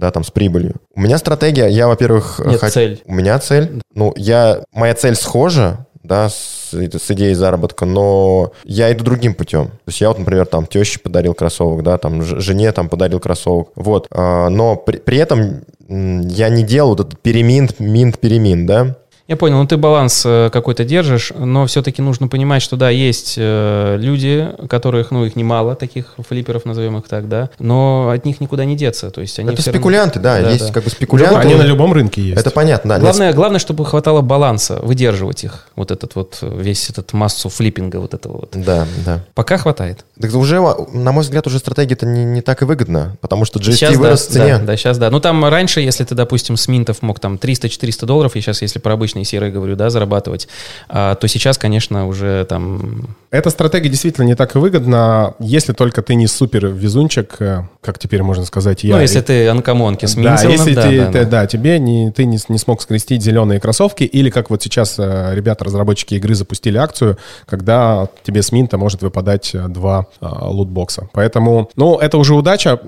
Да, там с прибылью. У меня стратегия, я, во-первых... Нет, хот- цель. У меня цель. Ну, я... Моя цель схожа, да, с, с идеей заработка, но я иду другим путем. То есть я вот, например, там теще подарил кроссовок, да, там жене там подарил кроссовок, вот. А, но при, при этом я не делал вот этот переминт, минт, перемин, да. Я понял, ну ты баланс э, какой-то держишь, но все-таки нужно понимать, что да, есть э, люди, которых, ну их немало, таких флипперов, назовем их так, да, но от них никуда не деться, то есть они Это всё равно- спекулянты, да, Да, есть да. как бы спекулянты. Они на любом рынке есть. Это понятно, да. нет, Главное, главное, чтобы хватало баланса, выдерживать их, вот этот вот, весь этот массу флиппинга вот этого вот. Да, да. Пока хватает. Так уже, на мой взгляд, уже стратегия-то не, не так и выгодна, потому что GST Сейчас да, вырос в цене. да, да, сейчас да. Ну там раньше, если ты, допустим, с минтов мог там 300-400 долларов, и сейчас, если про обычные серые говорю, да, зарабатывать, а, то сейчас, конечно, уже там... Эта стратегия действительно не так и выгодна, если только ты не супер везунчик, э, как теперь можно сказать я. ну, если ты анкомонки с Да, если да, ты, да, ты- да. да, тебе не, ты не, не смог скрестить зеленые кроссовки, или как вот сейчас э, ребята, разработчики игры, запустили акцию, когда тебе с минта может выпадать э, два лутбокса. Поэтому, ну, это уже удача.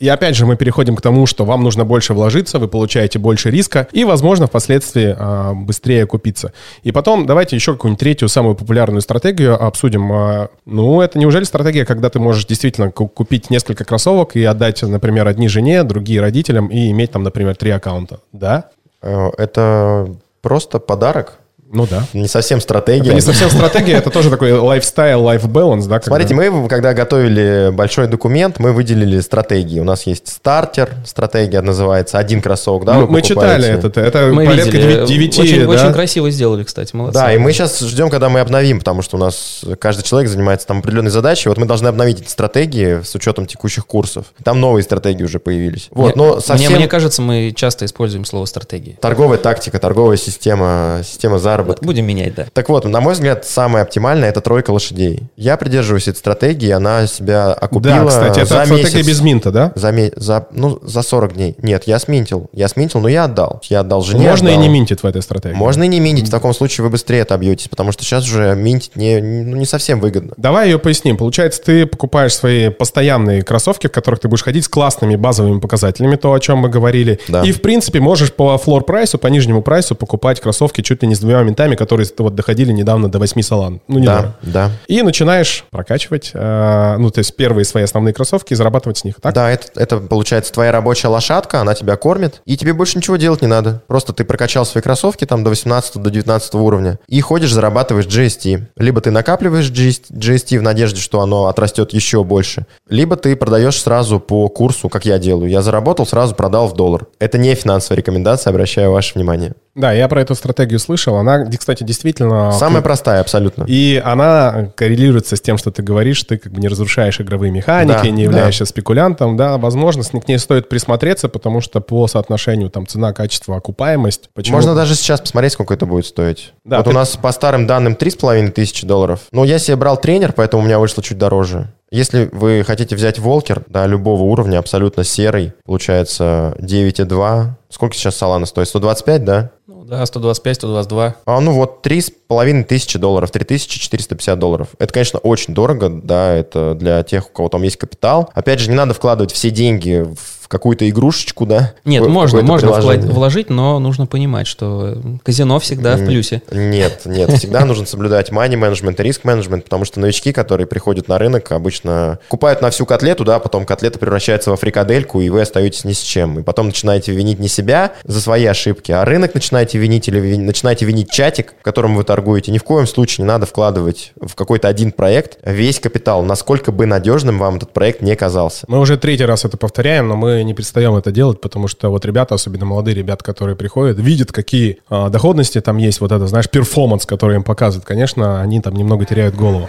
И опять же мы переходим к тому, что вам нужно больше вложиться, вы получаете больше риска и, возможно, впоследствии э, быстрее купиться. И потом давайте еще какую-нибудь третью самую популярную стратегию обсудим. Э, Ну, это неужели стратегия, когда ты можешь действительно ку- купить несколько кроссовок и отдать, например, одни жене, другие родителям и иметь там, например, три аккаунта? Да? Э, Это просто подарок. Ну да. Не совсем стратегия. Это не совсем стратегия, это тоже такой лайфстайл, life balance, да? когда- Смотрите, мы, когда готовили большой документ, мы выделили стратегии. У нас есть стартер, стратегия называется, один кроссовок, да, мы, читали покупаете. это. Это Мы порядка видели. 9, очень, да? очень красиво сделали, кстати, молодцы. Да, и мы сейчас ждем, когда мы обновим, потому что у нас каждый человек занимается там определенной задачей. Вот мы должны обновить эти стратегии с учетом текущих курсов. Там новые стратегии уже появились. Вот, Мне- но совсем... мне, мне кажется, мы часто используем слово стратегии. Торговая тактика, торговая система, система заработка. Будем менять, да. Так вот, на мой взгляд, самое оптимальное это тройка лошадей. Я придерживаюсь этой стратегии, она себя окупила Да, кстати, это за стратегия месяц. без минта, да? За, ме- за, ну, за 40 дней. Нет, я сминтил. Я сминтил, но я отдал. Я отдал жене. Можно и отдал. не минтить в этой стратегии. Можно и не минтить. В таком случае вы быстрее отобьетесь, потому что сейчас уже минтить не, не- ну, не совсем выгодно. Давай ее поясним. Получается, ты покупаешь свои постоянные кроссовки, в которых ты будешь ходить с классными базовыми показателями, то, о чем мы говорили. Да. И, в принципе, можешь по флор прайсу, по нижнему прайсу покупать кроссовки чуть ли не с двумя минтами, которые вот доходили недавно до 8 салан. Ну, не Да, да. И начинаешь прокачивать, э, ну, то есть первые свои основные кроссовки и зарабатывать с них, так? Да, это, это получается твоя рабочая лошадка, она тебя кормит, и тебе больше ничего делать не надо. Просто ты прокачал свои кроссовки там до 18 до 19 уровня и ходишь, зарабатываешь GST. Либо ты накапливаешь GST в надежде, что оно отрастет еще больше, либо ты продаешь сразу по курсу, как я делаю. Я заработал, сразу продал в доллар. Это не финансовая рекомендация, обращаю ваше внимание. Да, я про эту стратегию слышал. Она, кстати, действительно... Самая простая абсолютно. И она коррелируется с тем, что ты говоришь, ты как бы не разрушаешь игровые механики, Да, не являешься спекулянтом, да, возможно, к ней стоит присмотреться, потому что по соотношению там цена, качество, окупаемость. Почему? Можно даже сейчас посмотреть, сколько это будет стоить. Да, вот ты- у нас по старым данным 3,5 тысячи долларов. Но я себе брал тренер, поэтому у меня вышло чуть дороже. Если вы хотите взять волкер, да, любого уровня, абсолютно серый, получается 9,2. Сколько сейчас Солана стоит? 125, да? Ну да, 125, 122. А, ну вот 3,5 тысячи долларов, 3450 долларов. Это, конечно, очень дорого, да, это для тех, у кого там есть капитал. Опять же, не надо вкладывать все деньги в какую-то игрушечку, да? Нет, в можно, можно приложение. вложить, но нужно понимать, что казино всегда в плюсе. Нет, нет, *laughs* всегда нужно соблюдать money менеджмент и риск менеджмент, потому что новички, которые приходят на рынок, обычно купают на всю котлету, да, потом котлета превращается во фрикадельку, и вы остаетесь ни с чем. И потом начинаете винить не себя за свои ошибки, а рынок начинаете винить или ви- начинаете винить чатик, в котором вы торгуете. Ни в коем случае не надо вкладывать в какой-то один проект весь капитал, насколько бы надежным вам этот проект не казался. Мы уже третий раз это повторяем, но мы не перестаем это делать, потому что вот ребята, особенно молодые ребята, которые приходят, видят, какие а, доходности там есть, вот это, знаешь, performance, который им показывают. Конечно, они там немного теряют голову.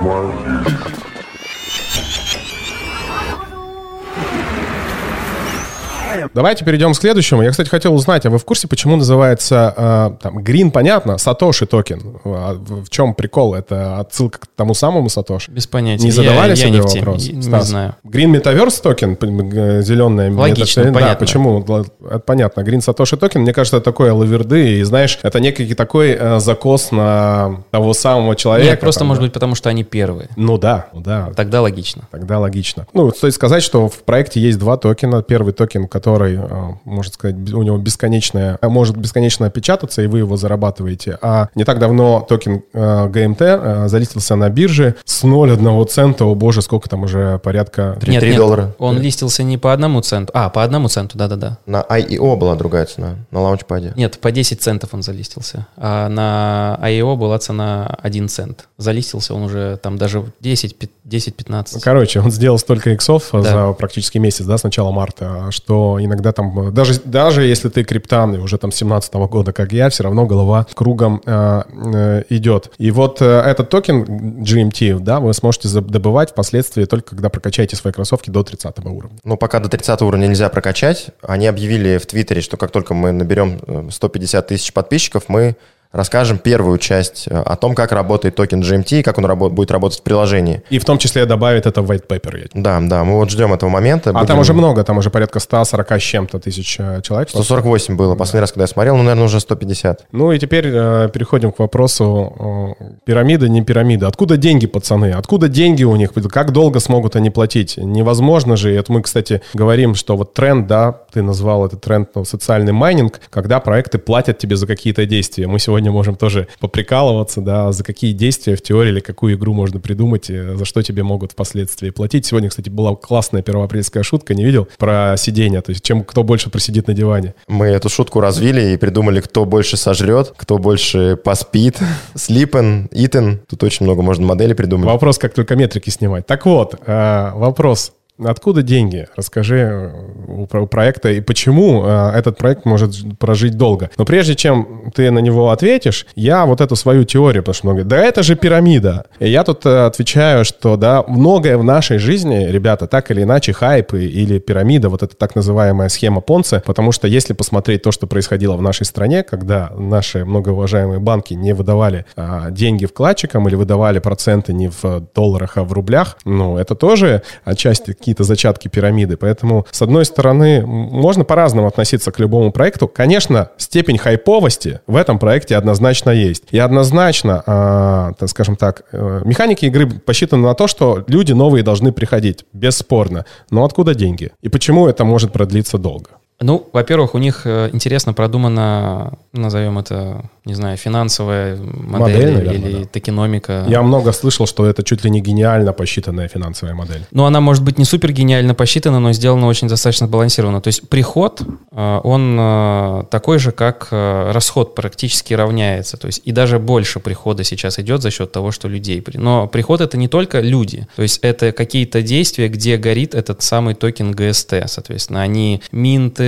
Bonjour Давайте перейдем к следующему. Я, кстати, хотел узнать, а вы в курсе, почему называется э, там Green, понятно, Satoshi токен? А в чем прикол? Это отсылка к тому самому Сатоши? Без понятия. Не задавали я, себе я не в теме, вопрос? не Стас? знаю. Green Metaverse токен, зеленая Логично, Да, понятно. почему? Л- это понятно. Green Satoshi токен, мне кажется, это такое лаверды, и знаешь, это некий такой э, закос на того самого человека. Нет, просто там, может да. быть потому, что они первые. Ну да, ну да. Тогда логично. Тогда логично. Ну, вот стоит сказать, что в проекте есть два токена. Первый токен, который, э, можно сказать, у него бесконечная, э, может бесконечно печататься, и вы его зарабатываете. А не так давно токен э, ГМТ залистился на бирже с 0,1 цента. О боже, сколько там уже порядка... Три- Нет, три нет, доллара. Он листился не по одному центу. А, по одному центу, да-да-да. На IEO была другая цена, на лаунчпаде. Нет, по 10 центов он залистился. А на IEO была цена 1 цент. Залистился он уже там даже 10, пи- 10-15. Короче, он сделал столько иксов Да. за практически месяц, да, с начала марта, что иногда там, э, даже, даже если ты криптан и уже там с 17 года, как я, все равно голова кругом э, э, идет. И вот э, этот токен GMT, да, вы сможете добывать впоследствии только когда прокачаете свои кроссовки до 30 уровня. Ну, пока до 30 уровня нельзя прокачать. Они объявили в Твиттере, что как только мы наберем э, 150 тысяч подписчиков, мы расскажем первую часть э, о том, как работает токен GMT и как он рабо- будет работать в приложении. И в том числе добавит это в white paper. Да, да, мы вот ждем этого момента. А Будем- там уже много, там уже порядка 140 с чем-то тысяч э, человек. 148 было последний раз, когда я смотрел, ну, наверное, уже 150. Ну и теперь э, переходим к вопросу э, пирамида, не пирамида. Откуда деньги, пацаны? Откуда деньги у них? Как долго смогут они платить? Невозможно же. И Это мы, кстати, говорим, что вот тренд, да, ты назвал этот тренд, ну, социальный майнинг, когда проекты платят тебе за какие-то действия. Мы сегодня сегодня можем тоже поприкалываться, да, за какие действия в теории или какую игру можно придумать, и за что тебе могут впоследствии платить. Сегодня, кстати, была классная первоапрельская шутка, не видел, про сидение, то есть чем кто больше просидит на диване. Мы эту шутку развили и придумали, кто больше сожрет, кто больше поспит. Слипен, Итан. Тут очень много можно моделей придумать. Вопрос, как только метрики снимать. Так вот, э, вопрос. Откуда деньги? Расскажи э, у про- проекта и почему э, этот проект может прожить долго. Но прежде чем ты на него ответишь, я вот эту свою теорию, потому что многие, да это же пирамида. И я тут э, отвечаю, что да, многое в нашей жизни, ребята, так или иначе, хайпы или пирамида, вот эта так называемая схема Понце, потому что если посмотреть то, что происходило в нашей стране, когда наши многоуважаемые банки не выдавали а, деньги вкладчикам или выдавали проценты не в долларах, а в рублях, ну, это тоже отчасти какие-то зачатки пирамиды. Поэтому, с одной стороны, можно по-разному относиться к любому проекту. Конечно, степень хайповости в этом проекте однозначно есть. И однозначно, а, так скажем так, э, механики игры посчитаны на то, что люди новые должны приходить, бесспорно. Но откуда деньги? И почему это может продлиться долго? Ну, во-первых, у них э, интересно продумана, назовем это, не знаю, финансовая модель, Модель, наверное, или да. токеномика. Я много слышал, что это чуть ли не гениально посчитанная финансовая модель. Ну, она может быть не супер гениально посчитана, но сделана очень достаточно сбалансированно. То есть приход, э, он э, такой же, как расход, практически равняется. То есть и даже больше прихода сейчас идет за счет того, что людей... Но приход — это не только люди. То есть это какие-то действия, где горит этот самый токен ГСТ, соответственно. Они минты,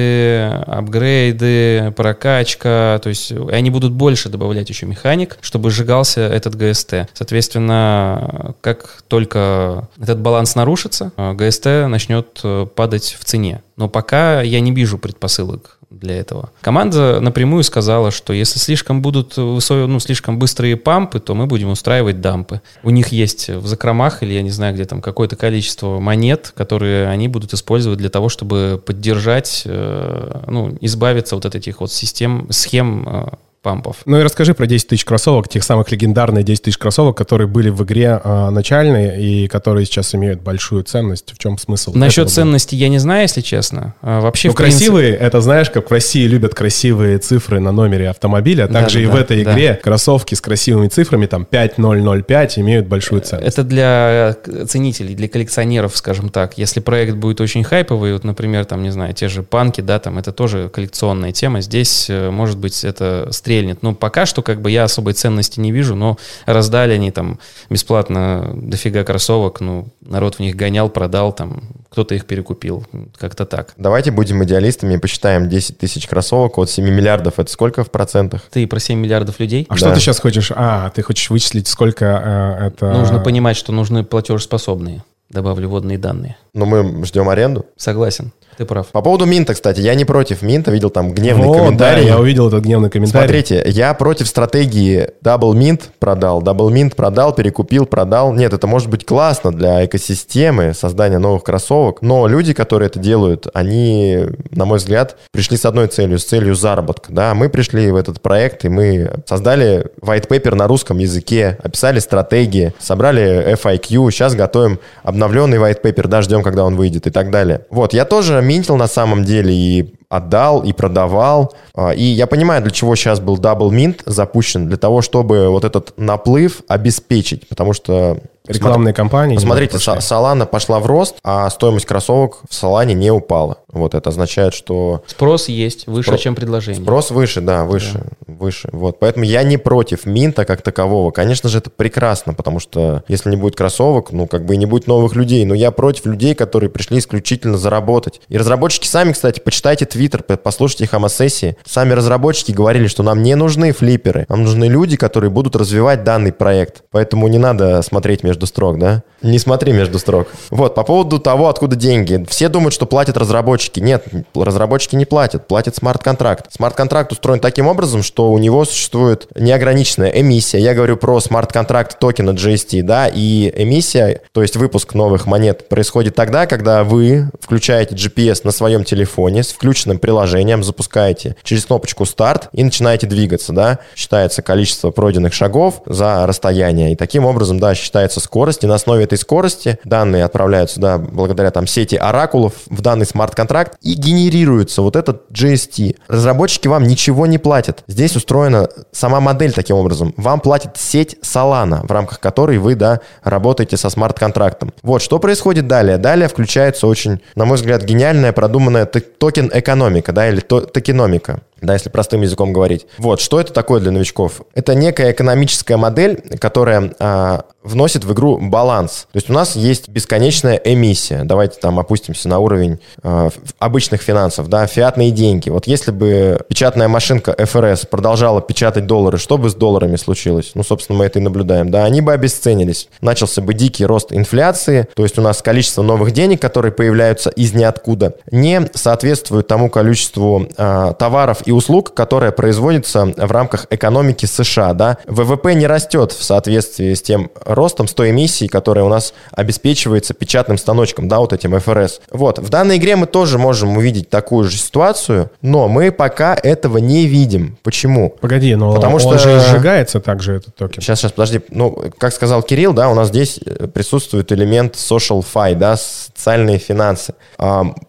апгрейды, прокачка. То есть они будут больше добавлять еще механик, чтобы сжигался этот ГСТ. Соответственно, как только этот баланс нарушится, э, ГСТ начнет э, падать в цене. Но пока я не вижу предпосылок для этого. Команда напрямую сказала, что если слишком будут ну, слишком быстрые пампы, то мы будем устраивать дампы. У них есть в закромах или я не знаю где там какое-то количество монет, которые они будут использовать для того, чтобы поддержать, э, ну, избавиться вот от этих вот систем, схем э, пампов. Ну и расскажи про 10 тысяч кроссовок, тех самых легендарных 10 тысяч кроссовок, которые были в игре а, начальные и которые сейчас имеют большую ценность. В чем смысл? Насчет ценности я не знаю, если честно. А Вообще, Ну, принципе- красивые, это знаешь, как в России любят красивые цифры на номере автомобиля, Да, также да, и в да, этой да. игре кроссовки с красивыми цифрами, там 5005, имеют большую ценность. Это для э, ценителей, для коллекционеров, скажем так. Если проект будет очень хайповый, вот, например, там, не знаю, те же панки, да, там, это тоже коллекционная тема. Здесь, э, может быть, это стрельнет. Но пока что, как бы, я особой ценности не вижу, но раздали они там бесплатно дофига кроссовок, ну, народ в них гонял, продал, там, кто-то их перекупил, как-то так. Давайте будем идеалистами и посчитаем 10 тысяч кроссовок от 7 миллиардов. Это сколько в процентах? Ты про 7 миллиардов людей? А Да. что ты сейчас хочешь? А, ты хочешь вычислить, сколько э, это... Нужно понимать, что нужны платежеспособные. Добавлю водные данные. Ну, мы ждем аренду. Согласен, ты прав. По поводу Минта, кстати, я не против Минта, видел там гневный Вот, комментарий. да, я увидел этот гневный комментарий. Смотрите, я против стратегии Double Mint продал, Double Mint продал, перекупил, продал. Нет, это может быть классно для экосистемы создания новых кроссовок, но люди, которые это делают, они, на мой взгляд, пришли с одной целью, с целью заработка. Да, мы пришли в этот проект, и мы создали white paper на русском языке, описали стратегии, собрали FIQ, сейчас готовим обновленный white paper, да, ждем, когда он выйдет и так далее. Вот, я тоже минтил на самом деле и отдал и продавал. А, И я понимаю, для чего сейчас был Double Mint запущен, для того, чтобы вот этот наплыв обеспечить, потому что... Рекламные кампании. Посмотрите, немного Са- Solana пошла в рост, а стоимость кроссовок в Solana не упала. Вот это означает, что Спрос есть выше, Спро- чем предложение. Спрос выше, да, выше, выше. Вот, поэтому я не против минта как такового. Конечно же, это прекрасно, потому что если не будет кроссовок, ну, как бы и не будет новых людей. Но я против людей, которые пришли исключительно заработать. И разработчики сами, кстати, почитайте твиттер, послушайте хамосессии. Сами разработчики говорили, что нам не нужны флипперы, нам нужны люди, которые будут развивать данный проект. Поэтому не надо смотреть между строк, да? Не смотри между строк. Вот, по поводу того, откуда деньги. Все думают, что платят разработчики. Нет, разработчики не платят, платит смарт-контракт. Смарт-контракт устроен таким образом, что у него существует неограниченная эмиссия. Я говорю про смарт-контракт токена GST, да, и эмиссия, то есть выпуск новых монет, происходит тогда, когда вы включаете GPS на своем телефоне с включенным приложением, запускаете через кнопочку старт и начинаете двигаться, да. Считается количество пройденных шагов за расстояние. И таким образом, да, считается скорость. И на основе этой скорости данные отправляются, да, благодаря там сети оракулов в данный смарт-контракт и генерируется вот этот GST. Разработчики вам ничего не платят. Здесь устроена сама модель таким образом. Вам платит сеть Solana, в рамках которой вы, да, работаете со смарт-контрактом. Вот, что происходит далее? Далее включается очень, на мой взгляд, гениальная, продуманная токен-экономика, да, или то- токеномика да, если простым языком говорить. Вот, что это такое для новичков? Это некая экономическая модель, которая а, вносит в игру баланс. То есть у нас есть бесконечная эмиссия. Давайте там опустимся на уровень а, обычных финансов, да, фиатные деньги. Вот если бы печатная машинка ФРС продолжала печатать доллары, что бы с долларами случилось? Ну, собственно, мы это и наблюдаем, да, они бы обесценились. Начался бы дикий рост инфляции, то есть у нас количество новых денег, которые появляются из ниоткуда, не соответствует тому количеству а, товаров и услуг, которое производится в рамках экономики США, да. ВВП не растет в соответствии с тем ростом, с той эмиссией, которая у нас обеспечивается печатным станочком, да, вот этим ФРС. Вот, в данной игре мы тоже можем увидеть такую же ситуацию, но мы пока этого не видим. Почему? Погоди, но Потому он что- же сжигается также этот токен. Сейчас, сейчас, подожди. Ну, как сказал Кирилл, да, у нас здесь э, присутствует элемент social fi, да, социальные финансы.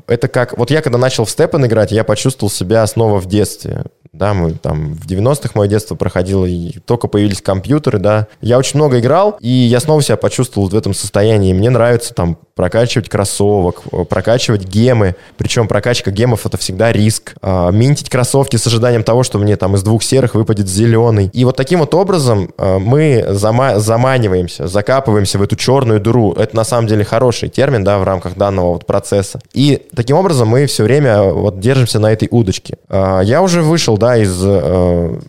Это как... Вот я когда начал в Степан играть, я почувствовал себя снова в детстве. Да, мы там в 90-х мое детство проходило, и только появились компьютеры, да. Я очень много играл, и я снова себя почувствовал в этом состоянии. Мне нравится там прокачивать кроссовок, э, прокачивать гемы. Причем прокачка гемов это всегда риск. А, Минтить кроссовки с ожиданием того, что мне там из двух серых выпадет зеленый. И вот таким вот образом э, мы зама- заманиваемся, закапываемся в эту черную дыру. Это на самом деле хороший термин, да, в рамках данного вот процесса. И таким образом мы все время э, вот держимся на этой удочке. А, Я уже вышел, да, из э,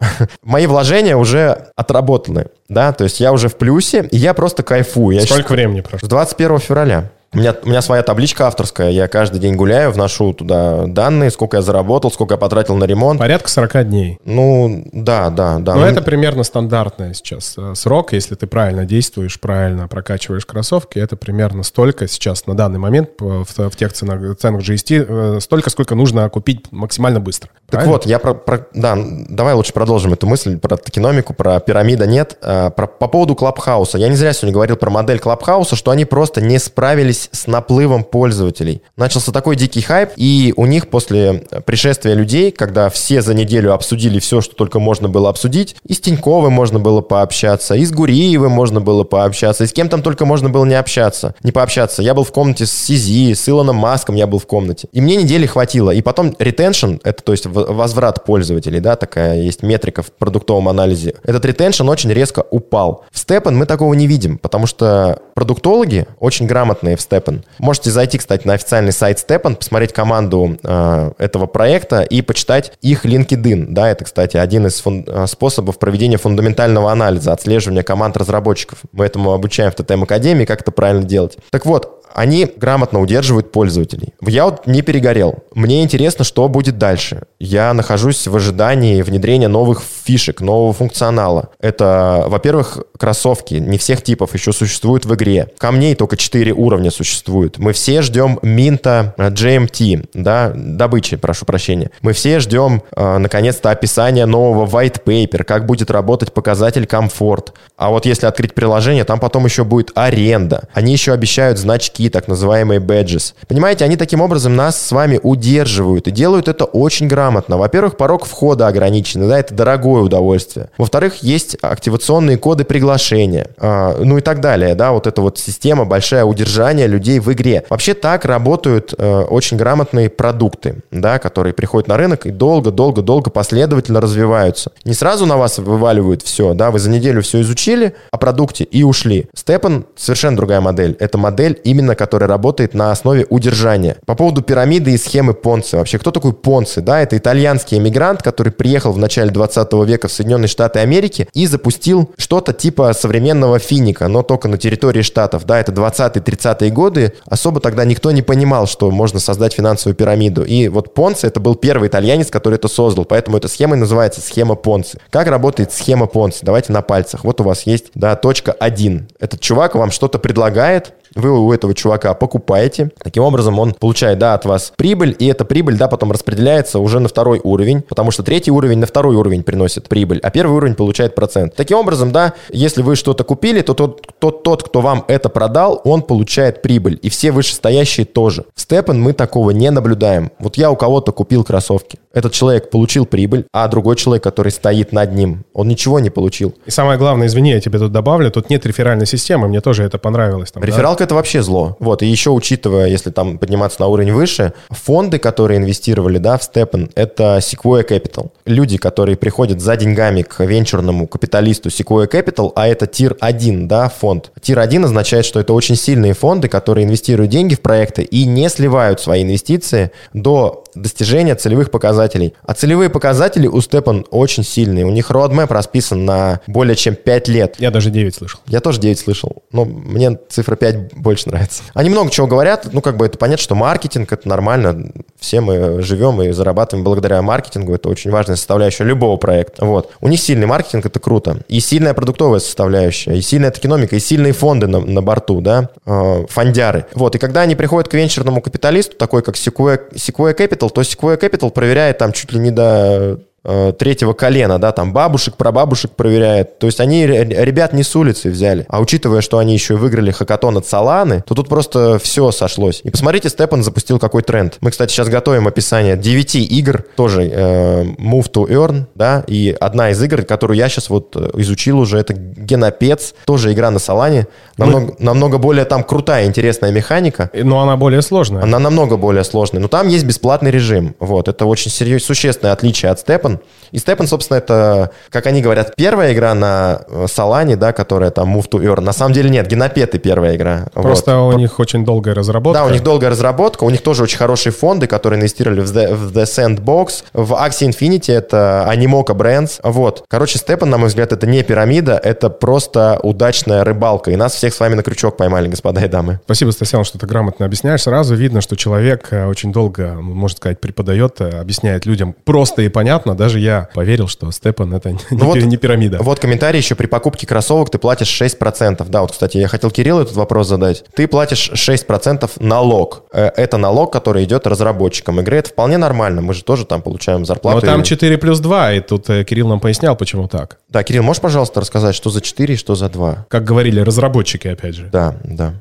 *laughs* мои вложения уже отработаны, да, то есть я уже в плюсе, и я просто кайфую. Я Сколько щас- времени прошло? С 21 февраля. У меня, у меня своя табличка авторская, я каждый день гуляю, вношу туда данные, сколько я заработал, сколько я потратил на ремонт. Порядка 40 дней. Ну, да, да, да. Но Ну, это примерно стандартный сейчас э, срок, если ты правильно действуешь, правильно прокачиваешь кроссовки, это примерно столько сейчас на данный момент в, в тех ценах, ценах GST, э, столько, сколько нужно купить максимально быстро. Так Правильно? вот, я про, про- Да, давай лучше продолжим эту мысль про токеномику, про пирамида нет. А, про- по поводу Клабхауса. Я не зря сегодня говорил про модель Клабхауса, что они просто не справились с наплывом пользователей. Начался такой дикий хайп, и у них после пришествия людей, когда все за неделю обсудили все, что только можно было обсудить, и с Тиньковым можно было пообщаться, и с Гуриевым можно было пообщаться, и с кем там только можно было не общаться, не пообщаться. Я был в комнате с CZ, с Илоном Маском я был в комнате. И мне недели хватило. И потом retention, это то есть возврат пользователей, да, такая есть метрика в продуктовом анализе. Этот retention очень резко упал. В STEPN мы такого не видим, потому что продуктологи очень грамотные в Степан. Можете зайти, кстати, на официальный сайт Степан, посмотреть команду э, этого проекта и почитать их LinkedIn. Да, это, кстати, один из фун- э, способов проведения фундаментального анализа, отслеживания команд разработчиков. Мы этому обучаем в ТТМ Академии, как это правильно делать. Так вот, они грамотно удерживают пользователей. Я вот не перегорел. Мне интересно, что будет дальше. Я нахожусь в ожидании внедрения новых фишек, нового функционала. Это, во-первых, кроссовки. Не всех типов еще существуют в игре. Камней только 4 уровня существует. Мы все ждем минта э, GMT, да, добычи, прошу прощения. Мы все ждем, э, наконец-то, описания нового white paper, как будет работать показатель комфорт. А вот если открыть приложение, там потом еще будет аренда. Они еще обещают значки, так называемые badges. Понимаете, они таким образом нас с вами удерживают и делают это очень грамотно. Во-первых, порог входа ограниченный, да, это дорогое удовольствие. Во-вторых, есть активационные коды приглашения, а, ну и так далее, да, вот эта вот система, большая удержание людей в игре. Вообще так работают э, очень грамотные продукты, да, которые приходят на рынок и долго-долго-долго последовательно развиваются. Не сразу на вас вываливают все, да, вы за неделю все изучили о продукте и ушли. Степан совершенно другая модель. Это модель именно, которая работает на основе удержания. По поводу пирамиды и схемы Понци. Вообще, кто такой Понци? Да, это итальянский эмигрант, который приехал в начале 20 века в Соединенные Штаты Америки и запустил что-то типа современного финика, но только на территории штатов. Да, это 20-30-е годы. Особо тогда никто не понимал, что можно создать финансовую пирамиду. И вот Понци это был первый итальянец, который это создал. Поэтому эта схема и называется схема Понци. Как работает схема Понци? Давайте на пальцах. Вот у вас есть, да, точка 1. Этот чувак вам что-то предлагает, вы у этого чувака покупаете. Таким образом, он получает, да, от вас прибыль, и эта прибыль, да, потом распределяется уже на второй уровень, потому что третий уровень на второй уровень приносит прибыль, а первый уровень получает процент. Таким образом, да, если вы что-то купили, то тот, тот, тот, кто вам это продал, он получает прибыль, и все вышестоящие тоже. В Степан мы такого не наблюдаем. Вот я у кого-то купил кроссовки. Этот человек получил прибыль, а другой человек, который стоит над ним, он ничего не получил. И самое главное, извини, я тебе тут добавлю, тут нет реферальной системы, мне тоже это понравилось. Там, да? Рефералка это вообще зло. Вот, и еще учитывая, если там подниматься на уровень выше, фонды, которые инвестировали, да, в Степен, это Sequoia Capital. Люди, которые приходят за деньгами к венчурному капиталисту Sequoia Capital, а это тир 1, да, фонд. Тир 1 означает, что это очень сильные фонды, которые инвестируют деньги в проекты и не сливают свои инвестиции до достижения целевых показателей. А целевые показатели у Степан очень сильные. У них roadmap расписан на более чем 5 лет. Я даже 9 слышал. Я тоже 9 слышал, но мне цифра 5 больше нравится. Они много чего говорят, ну, как бы это понятно, что маркетинг — это нормально, все мы живем и зарабатываем благодаря маркетингу, это очень важная составляющая любого проекта. Вот. У них сильный маркетинг, это круто. И сильная продуктовая составляющая, и сильная экономика, и сильные фонды на, на борту, да, э, фондяры. Вот, и когда они приходят к венчурному капиталисту, такой как Sequoia, Sequoia Capital, то Sequoia Capital проверяет там чуть ли не до э, третьего колена, да, там бабушек, прабабушек проверяет. То есть они ре- ребят не с улицы взяли. А учитывая, что они еще и выиграли хакатон от Саланы, то тут просто все сошлось. И посмотрите, Степан запустил какой тренд. Мы, кстати, сейчас готовим описание 9 игр, тоже э, Move to Earn, да, и одна из игр, которую я сейчас вот э, изучил уже, это Генопец, тоже игра на Салане. Намного, намного более там крутая, интересная механика. Но она более сложная. Она намного более сложная. Но там есть бесплатный режим. Вот. Это очень серьез, существенное отличие от Степан. И Степан, собственно, это, как они говорят, первая игра на э, Салане, да, которая там Move to Earn. На самом деле нет, Генопеты первая игра. Просто Вот. у них очень долгая разработка. Да, у них долгая разработка, у них тоже очень хорошие фонды, которые инвестировали в The, в The Sandbox, в Axie Infinity, это Animoca Brands. Вот. Короче, Степан, на мой взгляд, это не пирамида, это просто удачная рыбалка. И нас всех с вами на крючок поймали, господа и дамы. Спасибо, Стасян, что ты грамотно объясняешь. Сразу видно, что человек э, очень долго, можно сказать, преподает, э, объясняет людям просто и понятно. Даже я поверил, что Степан это не, Ну вот- *laughs* не пирамида. Вот комментарий еще при покупке кроссовок ты платишь 6%. Да, вот, кстати, я хотел Кириллу этот вопрос задать. Ты платишь 6% налог. Э, Это налог, который идет разработчикам игры. Это вполне нормально. Мы же тоже там получаем зарплату. Но там И- 4 плюс 2, и тут э, Кирилл нам пояснял, почему так. Да, Кирилл, можешь, пожалуйста, рассказать, что за 4 и что за 2? Как говорили разработчики, опять же. Да, да.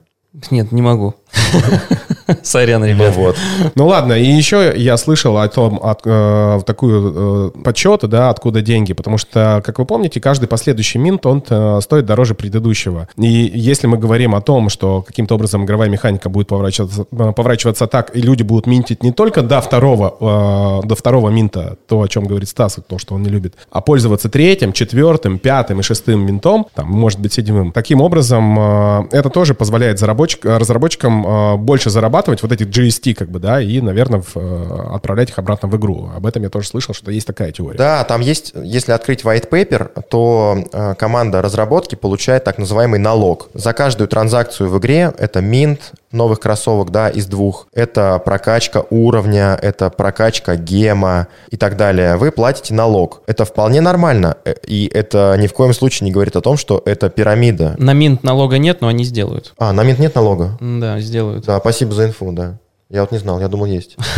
Нет, не могу. *laughs* *laughs* Сорян, Ну ребят. вот. Ну ладно, и еще я слышал о том, от, э, такую э, подсчет, да, откуда деньги, потому что, как вы помните, каждый последующий минт, он э, стоит дороже предыдущего. И если мы говорим о том, что каким-то образом игровая механика будет поворачиваться, э, поворачиваться так, и люди будут минтить не только до второго, э, до второго минта, то, о чем говорит Стас, то, что он не любит, а пользоваться третьим, четвертым, пятым и шестым минтом, там, может быть, седьмым. Таким образом, э, это тоже позволяет разработчикам э, больше зарабатывать вот этих GST, как бы, да, и, наверное, в, э, отправлять их обратно в игру. Об этом я тоже слышал, что есть такая теория. Да, там есть, если открыть white paper, то э, команда разработки получает так называемый налог. За каждую транзакцию в игре это минт новых кроссовок, да, из двух. Это прокачка уровня, это прокачка гема и так далее. Вы платите налог. Это вполне нормально. Э, И это ни в коем случае не говорит о том, что это пирамида. На минт налога нет, но они сделают. А, на минт нет налога? Да, сделают. Да, спасибо за инфу, да. Я вот не знал, я думал, есть. *laughs*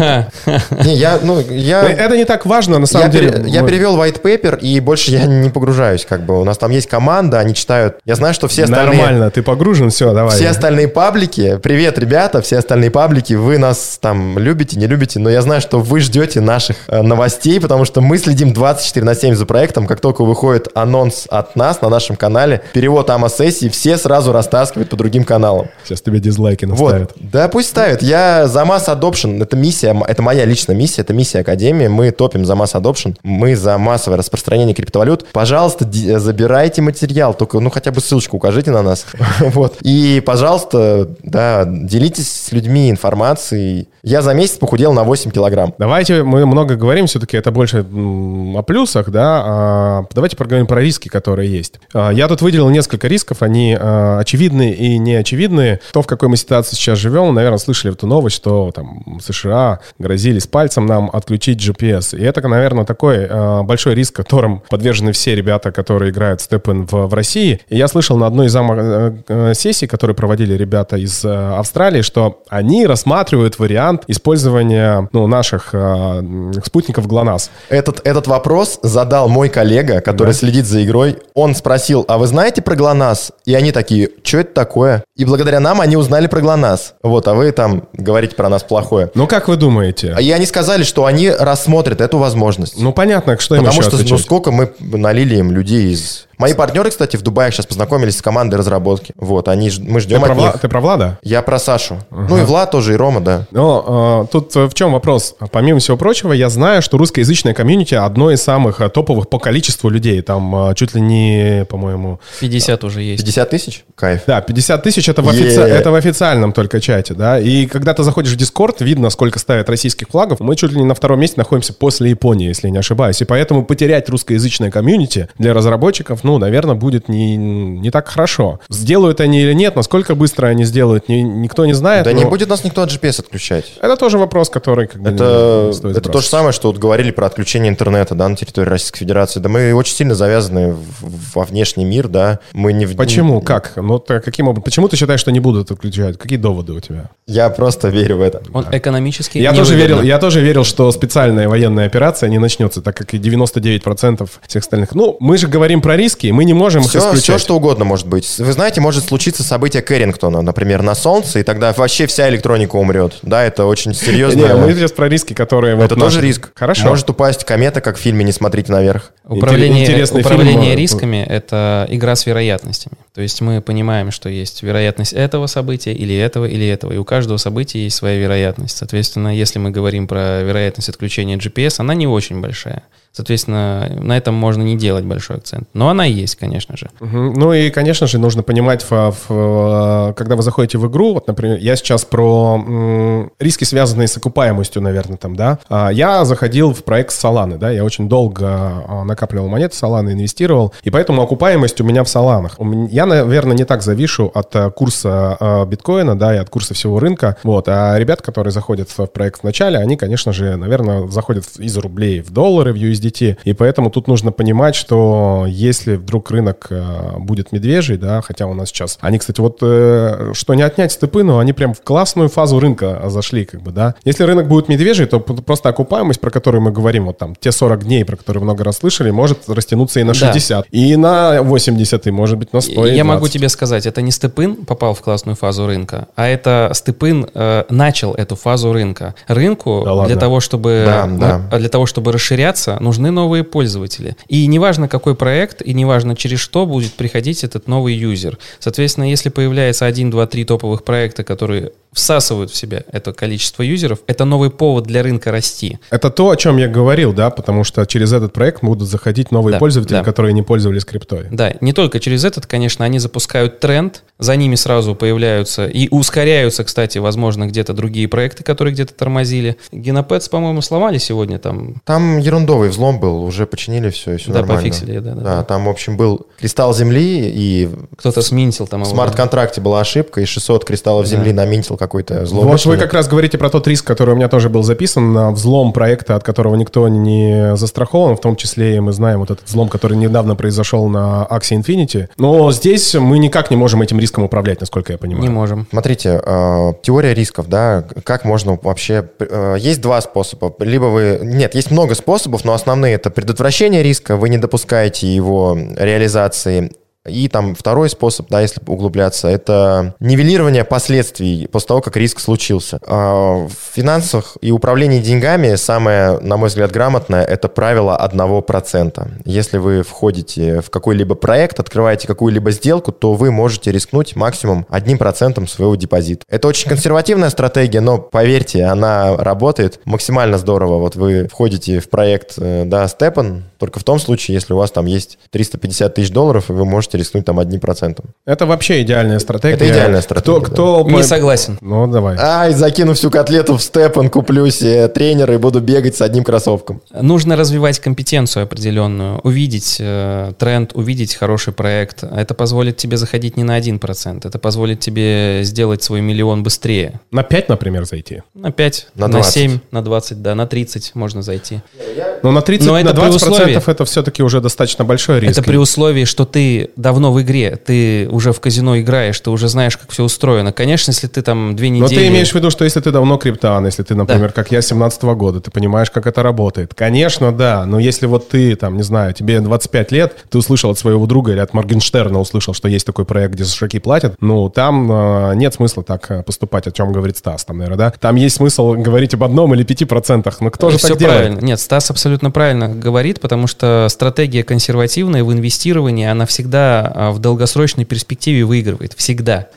Не, я, ну, я... Но Это не так важно, на самом я, деле. пере- я перевел white paper, и больше я не погружаюсь, как бы. У нас там есть команда, они читают. Я знаю, что все остальные... Нормально, ты погружен, все, давай. Все остальные паблики, привет, ребята, все остальные паблики, вы нас там любите, не любите, но я знаю, что вы ждете наших э, новостей, потому что мы следим 24 на 7 за проектом. Как только выходит анонс от нас на нашем канале, перевод АМА-сессии, все сразу растаскивают по другим каналам. Сейчас тебе дизлайки Вот. наставят. Да, пусть ставят. Я за масс adoption. Это миссия, это моя личная миссия, это миссия Академии. Мы топим за масс adoption. Мы за массовое распространение криптовалют. Пожалуйста, э, забирайте материал. Только, ну, хотя бы ссылочку укажите на нас. *laughs* Вот. И, пожалуйста, да, делитесь с людьми информацией. Я за месяц похудел на 8 килограмм. Давайте, мы много говорим, все-таки это больше о плюсах, да. а давайте поговорим про риски, которые есть. А, Я тут выделил несколько рисков, они а, очевидные и неочевидные. То, в какой мы ситуации сейчас живем, наверное, слышали эту новость, что там США грозились пальцем нам отключить GPS. И это, наверное, такой а, большой риск, которым подвержены все ребята, которые играют степен в, в России. И я слышал на одной из зам- э, э, сессий, которые проводили ребята из э, Австралии, что они рассматривают вариант использования ну, наших э, спутников ГЛОНАСС. Этот, этот вопрос задал мой коллега, который следит за игрой. Он спросил, а вы знаете про ГЛОНАСС? И они такие, что это такое? И благодаря нам они узнали про ГЛОНАСС. Вот, а вы там говорите про нас плохое. Ну, как вы думаете? А И они сказали, что они рассмотрят эту возможность. Ну, понятно, что им Потому что, ну, отвечать? сколько мы налили им людей из... Мои партнеры, кстати, в Дубае сейчас познакомились с командой разработки. Вот, они, ж- мы Ты ждем про, от Вла- них. ты про Влада? Я про Сашу. Ну и Влад тоже, и Рома, да. Но э, тут э, в чем вопрос? Помимо всего прочего, я знаю, что русскоязычное комьюнити одно из самых э, топовых по количеству людей. Там э, чуть ли не, по-моему... 50 уже есть. 50 тысяч? Кайф. Да, 50 тысяч это, в офици- это в официальном только чате, да. И когда ты заходишь в Дискорд, видно, сколько ставят российских флагов. Мы чуть ли не на втором месте находимся после Японии, если я не ошибаюсь. И поэтому потерять русскоязычное комьюнити для разработчиков, ну, наверное, будет не, не так хорошо. Сделают они или нет, насколько быстро они сделают, ни- никто не знает. Да не но будет нас никто от GPS отключать. Это тоже вопрос, который как Это, не стоит это то же самое, что вот говорили про отключение интернета, да, на территории Российской Федерации. Да мы очень сильно завязаны в- во внешний мир, да. Мы не в- Почему? Как? Ну, ты каким образом? Почему ты считаешь, что не будут отключать? Какие доводы у тебя? Я просто верю в это. Он экономически Я тоже, верил, я тоже верил, что специальная военная операция не начнется, так как и 99% всех остальных. Ну, мы же говорим про риски, и мы не можем их Все, исключать. все, что угодно может быть. Вы знаете, может случиться событие Кэррингтона, например, на Солнце, и тогда вообще вся электроника умрет. Да, это очень серьезно. Не, мы сейчас про риски, которые... Это тоже риск. Хорошо. Может упасть комета, как в фильме «Не смотрите наверх». Управление, управление рисками — это игра с вероятностями. То есть мы понимаем, что есть вероятность этого события или этого, или этого. И у каждого события есть своя вероятность. Соответственно, если мы говорим про вероятность отключения GPS, она не очень большая. Соответственно, на этом можно не делать большой акцент. Но она есть, конечно же. Мгм. Ну и, конечно же, нужно понимать, в- в- когда вы заходите в игру, вот, например, я сейчас про м, риски, связанные с окупаемостью, наверное, там, да. А, Я заходил в проект Solana, да, я очень долго а, накапливал монеты Solana, инвестировал, и поэтому окупаемость у меня в Соланах. Я, наверное, не так завишу от а, курса а, биткоина, да, и от курса всего рынка, вот. А ребят, которые заходят в проект в начале, они, конечно же, наверное, заходят из рублей в доллары, в USDT, и поэтому тут нужно понимать, что если вдруг рынок э, будет медвежий, да, хотя у нас сейчас... Они, кстати, вот э, что не отнять степы, но они прям в классную фазу рынка зашли, как бы, да. Если рынок будет медвежий, то просто окупаемость, про которую мы говорим, вот там, те 40 дней, про которые много раз слышали, может растянуться и на Да. 60, и на 80, и может быть на 100, и Я могу 20. тебе сказать, это не Степын попал в классную фазу рынка, а это Степын э, начал эту фазу рынка. Рынку Да ладно? для того, чтобы Да, ну, да. а для того, чтобы расширяться, нужны новые пользователи. И неважно какой проект, и неважно через что будет приходить этот новый юзер. Соответственно, если появляется один, два, три топовых проекта, которые всасывают в себя это количество юзеров, это новый повод для рынка расти. Это то, о чем я говорил, да, потому что через этот проект будут заходить новые Да, пользователи, да. которые не пользовались криптой. Да, не только через этот, конечно, они запускают тренд, за ними сразу появляются и ускоряются, кстати, возможно, где-то другие проекты, которые где-то тормозили. Генопэдс, по-моему, сломали сегодня там. Там ерундовый взлом был, уже починили все, и все Да, нормально. пофиксили, да, да, Да, да. там, в общем, был кристалл земли, и Кто-то сминтил там в его. смарт-контракте была ошибка, и 600 кристаллов земли наминтил какой-то Вот злоумышленник. вы как раз говорите про тот риск, который у меня тоже был записан, на взлом проекта, от которого никто не застрахован, в том числе и мы знаем вот этот взлом, который недавно произошел на Axie Infinity. Но здесь мы никак не можем этим риском управлять, насколько я понимаю. Не можем. Смотрите, э, теория рисков, да, как можно вообще... э, есть два способа. Либо вы... Нет, есть много способов, но основные это предотвращение риска, вы не допускаете его реализации. И там второй способ, да, если углубляться, это нивелирование последствий после того, как риск случился. А, В финансах и управлении деньгами самое, на мой взгляд, грамотное – это правило 1%. Если вы входите в какой-либо проект, открываете какую-либо сделку, то вы можете рискнуть максимум 1% своего депозита. Это очень консервативная стратегия, но поверьте, она работает максимально здорово. Вот вы входите в проект, э, да, Степан, только в том случае, если у вас там есть 350 тысяч долларов, и вы можете рискнуть там 1%. Это вообще идеальная стратегия. Это идеальная стратегия, Кто, кто Не по- согласен. Ну, давай. Ай, закину всю котлету в Степан, куплю себе тренера и буду бегать с одним кроссовком. Нужно развивать компетенцию определенную, увидеть э, тренд, увидеть хороший проект. Это позволит тебе заходить не на 1%, это позволит тебе сделать свой миллион быстрее. На 5, например, зайти. На 5, На на, 20. 7, на 20, да, на 30 можно зайти. Я, Но на 30, Но на это при 20% условии- это все-таки уже достаточно большой риск. Это при условии, что ты давно в игре, ты уже в казино играешь, ты уже знаешь, как все устроено. Конечно, если ты там две Но недели... ты имеешь в виду, что если ты давно криптан, если ты, например, как я, 17 года, ты понимаешь, как это работает. Конечно, да, но если вот ты, там, не знаю, тебе 25 лет, ты услышал от своего друга или от Моргенштерна услышал, что есть такой проект, где за шаги платят, ну, там э, нет смысла так э, поступать, о чем говорит Стас, там, наверное, да? Там есть смысл говорить об одном или пяти процентах, но кто же Все так делает? правильно. Нет, Стас абсолютно правильно говорит, потому что стратегия консервативная в инвестировании, она всегда а, в долгосрочной перспективе выигрывает. Всегда.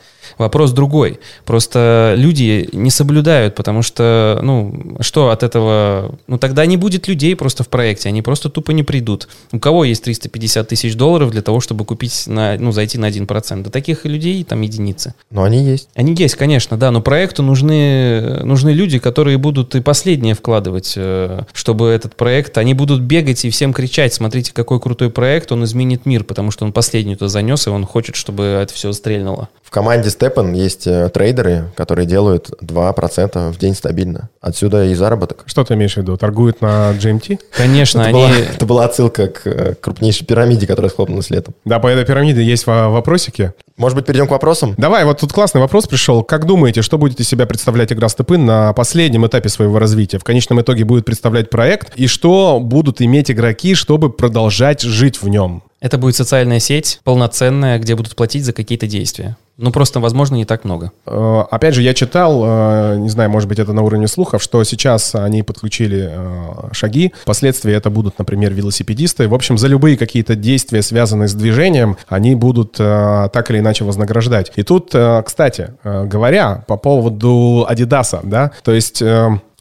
Вопрос другой. Просто люди не соблюдают, потому что, ну, что от этого... Ну, тогда не будет людей просто в проекте, они просто тупо не придут. У кого есть 350 тысяч долларов для того, чтобы купить, на, ну, зайти на 1%? Да таких людей там единицы. Но они есть. Они есть, конечно, да, но проекту нужны, нужны люди, которые будут и последнее вкладывать, э, чтобы этот проект, они будут бегать и всем кричать, смотрите, какой крутой проект, он изменит мир, потому что он последний туда занес, и он хочет, чтобы это все стрельнуло. В команде Степан есть э, трейдеры, которые делают 2% в день стабильно. Отсюда и заработок. Что ты имеешь в виду? Торгуют на GMT? Конечно, это, они... была, *laughs* это была отсылка к э, крупнейшей пирамиде, которая схлопнулась летом. Да, по этой пирамиде есть во- вопросики. Может быть, перейдем к вопросам? Давай, вот тут классный вопрос пришел. Как думаете, что будет из себя представлять игра Степын на последнем этапе своего развития? В конечном итоге будет представлять проект, и что будут иметь игроки, чтобы продолжать жить в нем? Это будет социальная сеть, полноценная, где будут платить за какие-то действия. Ну, просто, возможно, не так много. Э, Опять же, я читал, э, не знаю, может быть, это на уровне слухов, что сейчас они подключили э, шаги. Впоследствии это будут, например, велосипедисты. В общем, за любые какие-то действия, связанные с движением, они будут так или иначе вознаграждать. И тут, кстати, говоря по поводу Адидаса, да, то есть...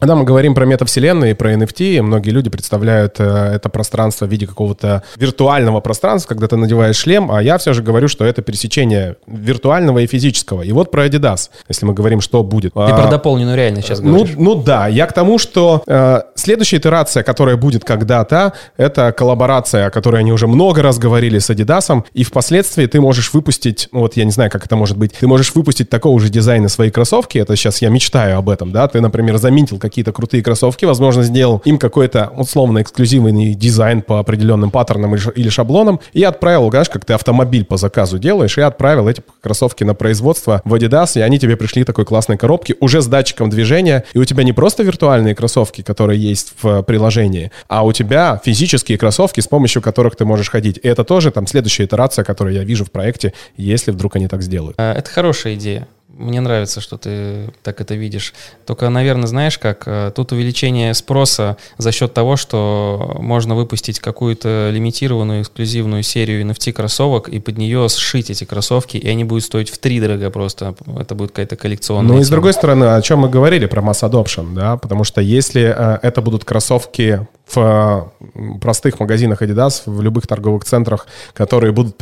когда мы говорим про метавселенные, про NFT, многие люди представляют э, это пространство в виде какого-то виртуального пространства, когда ты надеваешь шлем, а я все же говорю, что это пересечение виртуального и физического. И вот про Adidas, если мы говорим, что будет. Ты А, про дополненную реальность сейчас ну, говоришь. ну да, я к тому, что э, следующая итерация, которая будет когда-то, это коллаборация, о которой они уже много раз говорили с Adidas, и впоследствии ты можешь выпустить, ну вот я не знаю, как это может быть, ты можешь выпустить такого же дизайна свои кроссовки, это сейчас я мечтаю об этом, да, ты, например, заминтил какие-то крутые кроссовки, возможно, сделал им какой-то условно эксклюзивный дизайн по определенным паттернам или шаблонам, и отправил, знаешь, как ты автомобиль по заказу делаешь, и отправил эти кроссовки на производство в Adidas, и они тебе пришли такой классной коробке, уже с датчиком движения, и у тебя не просто виртуальные кроссовки, которые есть в приложении, а у тебя физические кроссовки, с помощью которых ты можешь ходить. И это тоже там следующая итерация, которую я вижу в проекте, если вдруг они так сделают. А, Это хорошая идея. Мне нравится, что ты так это видишь. Только, наверное, знаешь как, э, тут увеличение спроса за счет того, что можно выпустить какую-то лимитированную эксклюзивную серию NFT кроссовок и под нее сшить эти кроссовки, и они будут стоить в три дорого просто. Это будет какая-то коллекционная. Ну и с другой стороны, о чем мы говорили про mass adoption, да, потому что если э, это будут кроссовки в простых магазинах Adidas, в любых торговых центрах, которые будут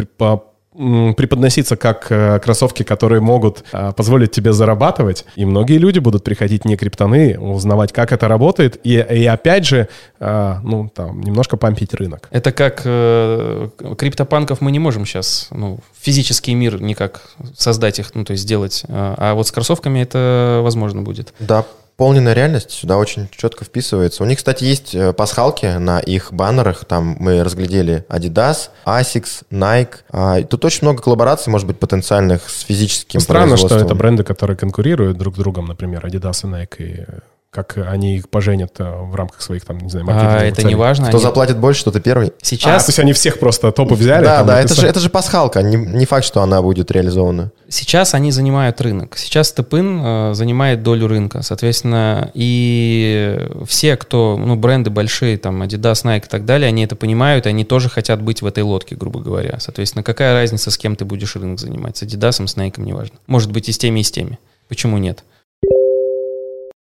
преподноситься как э, кроссовки, которые могут э, позволить тебе зарабатывать, и многие люди будут приходить не криптоны, узнавать, как это работает, и, и опять же, э, ну, там, немножко пампить рынок. Это как э, криптопанков мы не можем сейчас, ну, физический мир никак создать их, ну, то есть сделать. А а вот с кроссовками это возможно будет. Да, Дополненная реальность сюда очень четко вписывается. У них, кстати, есть э, пасхалки на их баннерах. Там мы разглядели Adidas, Asics, Nike. А, тут очень много коллабораций, может быть, потенциальных с физическим Странно, что это бренды, которые конкурируют друг с другом, например, Adidas и Nike, и э, как они их поженят э, в рамках своих, там, не знаю, А маркетинговых это целей. не важно. Кто они- заплатит больше, тот и первый. А, Сейчас, то есть они всех просто топы взяли? да, там, да, это же, это же пасхалка. Не, не факт, что она будет реализована. сейчас они занимают рынок. Сейчас Степын э, занимает долю рынка. Соответственно, и все, кто, ну, бренды большие, там, Adidas, Nike и так далее, они это понимают, и они тоже хотят быть в этой лодке, грубо говоря. Соответственно, какая разница, с кем ты будешь рынок занимать? С Adidas, с Nike, неважно. Может быть, и с теми, и с теми. Почему нет?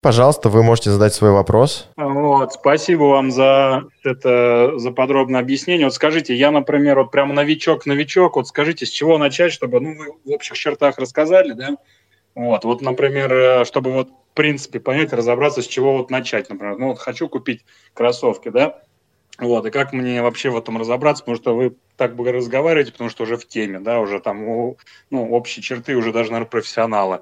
Пожалуйста, вы можете задать свой вопрос. Вот, спасибо вам за это, за подробное объяснение. Вот скажите, я, например, вот прям новичок-новичок, вот скажите, с чего начать, чтобы, ну, вы в общих чертах рассказали, да? Вот, вот, например, э, чтобы вот, в принципе, понять, разобраться, с чего вот начать, например. Ну, вот хочу купить кроссовки, да? Вот, и как мне вообще в этом разобраться, потому что вы так бы разговариваете, потому что уже в теме, да, уже там, ну, общие черты уже даже, наверное, профессионалы.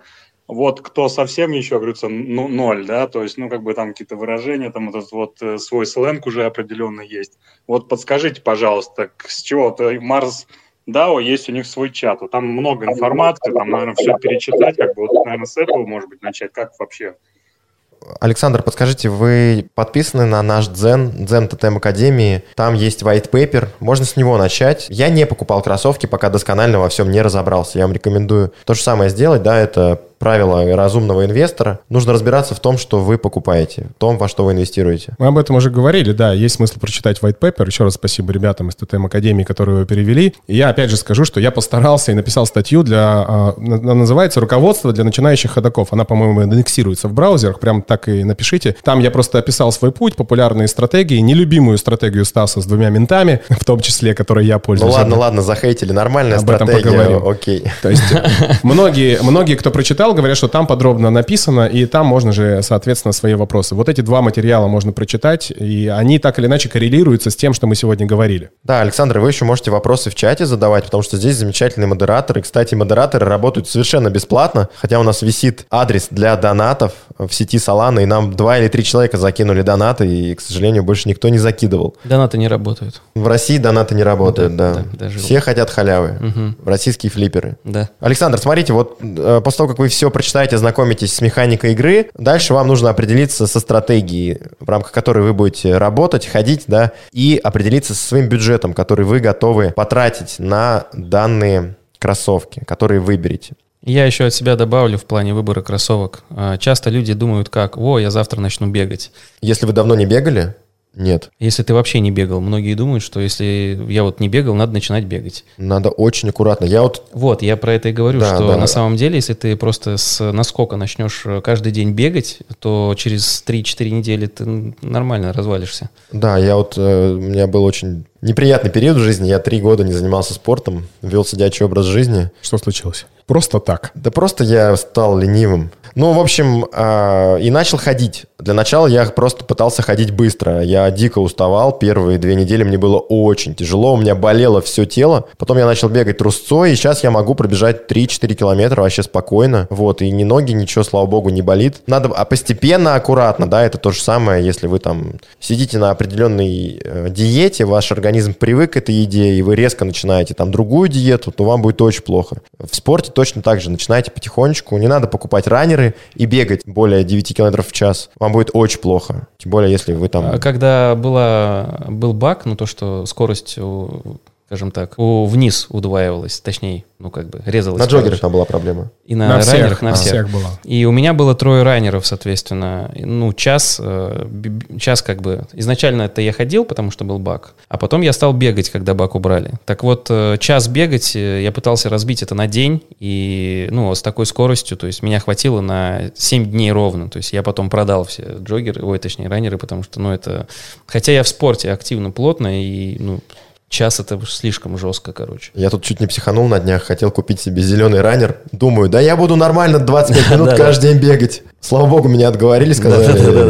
Вот кто совсем еще, говорится, ну, ноль, да, то есть, ну, как бы там какие-то выражения, там этот вот э, свой сленг уже определенный есть. Вот подскажите, пожалуйста, с чего-то Марс DAO есть у них свой чат, вот там много информации, там, наверное, все перечитать, как бы вот, наверное, с этого, может быть, начать, как вообще Александр, подскажите, вы подписаны на наш Дзен, Дзен ТТМ Академии? Там есть white paper, можно с него начать. Я не покупал кроссовки, пока досконально во всем не разобрался. Я вам рекомендую то же самое сделать, да, это правила разумного инвестора. Нужно разбираться в том, что вы покупаете, в том, во что вы инвестируете. Мы об этом уже говорили, да, есть смысл прочитать white paper. Еще раз спасибо ребятам из ТТМ Академии, которые его перевели. И я опять же скажу, что я постарался и написал статью для, а, она называется «Руководство для начинающих ходоков». Она, по-моему, индексируется в браузерах, прям так и напишите. Там я просто описал свой путь, популярные стратегии, нелюбимую стратегию Стаса с двумя ментами, *laughs* в том числе, которой я Ну пользуюсь. ладно, ладно, захейтили, нормальная Об этом стратегия, поговорим. окей. То есть многие, многие, кто прочитал, говорят, что там подробно написано, и там можно же, соответственно, свои вопросы. Вот эти два материала можно прочитать, и они так или иначе коррелируются с тем, что мы сегодня говорили. Да, Александр, вы еще можете вопросы в чате задавать, потому что здесь замечательные модераторы. Кстати, модераторы работают совершенно бесплатно, хотя у нас висит адрес для донатов в сети Solana, и нам два или три человека закинули донаты, и, к сожалению, больше никто не закидывал. Донаты не работают. В России донаты не работают, да. Да, да, даже Все хотят халявы. Мгм. Российские флиперы. Да. Александр, смотрите, вот э, после того, как вы все прочитаете, знакомитесь с механикой игры, дальше вам нужно определиться со стратегией, в рамках которой вы будете работать, ходить, да, и определиться со своим бюджетом, который вы готовы потратить на данные кроссовки, которые выберете. Я еще от себя добавлю в плане выбора кроссовок. А, Часто люди думают как, о, я завтра начну бегать. Если вы давно не бегали, нет. Если ты вообще не бегал, многие думают, что если я вот не бегал, надо начинать бегать. Надо очень аккуратно. Я вот Вот, я про это и говорю, Да, что да. на самом деле, если ты просто с наскока начнешь э, каждый день бегать, то через 3-4 недели ты нормально развалишься. Да, я вот, э, у меня был очень неприятный период в жизни. Я три года не занимался спортом, вел сидячий образ жизни. Что случилось? Просто так. Да просто я стал ленивым. Ну, в общем, а, и начал ходить. Для начала я просто пытался ходить быстро. Я дико уставал. Первые две недели мне было очень тяжело. У меня болело все тело. Потом я начал бегать трусцой, и сейчас я могу пробежать 3-4 километра вообще спокойно. Вот, и ни ноги, ничего, слава богу, не болит. Надо а постепенно, аккуратно, да, это то же самое, если вы там сидите на определенной э, диете, ваш организм привык к этой еде, и вы резко начинаете там другую диету, то вам будет очень плохо. В спорте точно так же. Начинайте потихонечку. Не надо покупать раннеры и бегать более 9 километров в час. Вам будет очень плохо. Тем более, если вы там... А Когда была, был баг, ну то, что скорость, скажем так, у- вниз удваивалась, точнее, ну как бы резалась. На джогерах там была проблема. И на, раннерах, на на всех. всех была. И у меня было трое раннеров, соответственно. Ну, час, э, час как бы... Изначально это я ходил, потому что был баг. А потом я стал бегать, когда баг убрали. Так вот, э, час бегать, э, я пытался разбить это на день. И, ну, с такой скоростью, то есть меня хватило на 7 дней ровно. То есть я потом продал все джогеры, ой, точнее, раннеры, потому что, ну, это... Хотя я в спорте активно, плотно, и, ну, час это слишком жестко, короче. Я тут чуть не психанул на днях, хотел купить себе зеленый раннер. Думаю, да я буду нормально 25 минут *laughs* каждый день бегать. Слава богу, меня отговорили, сказали,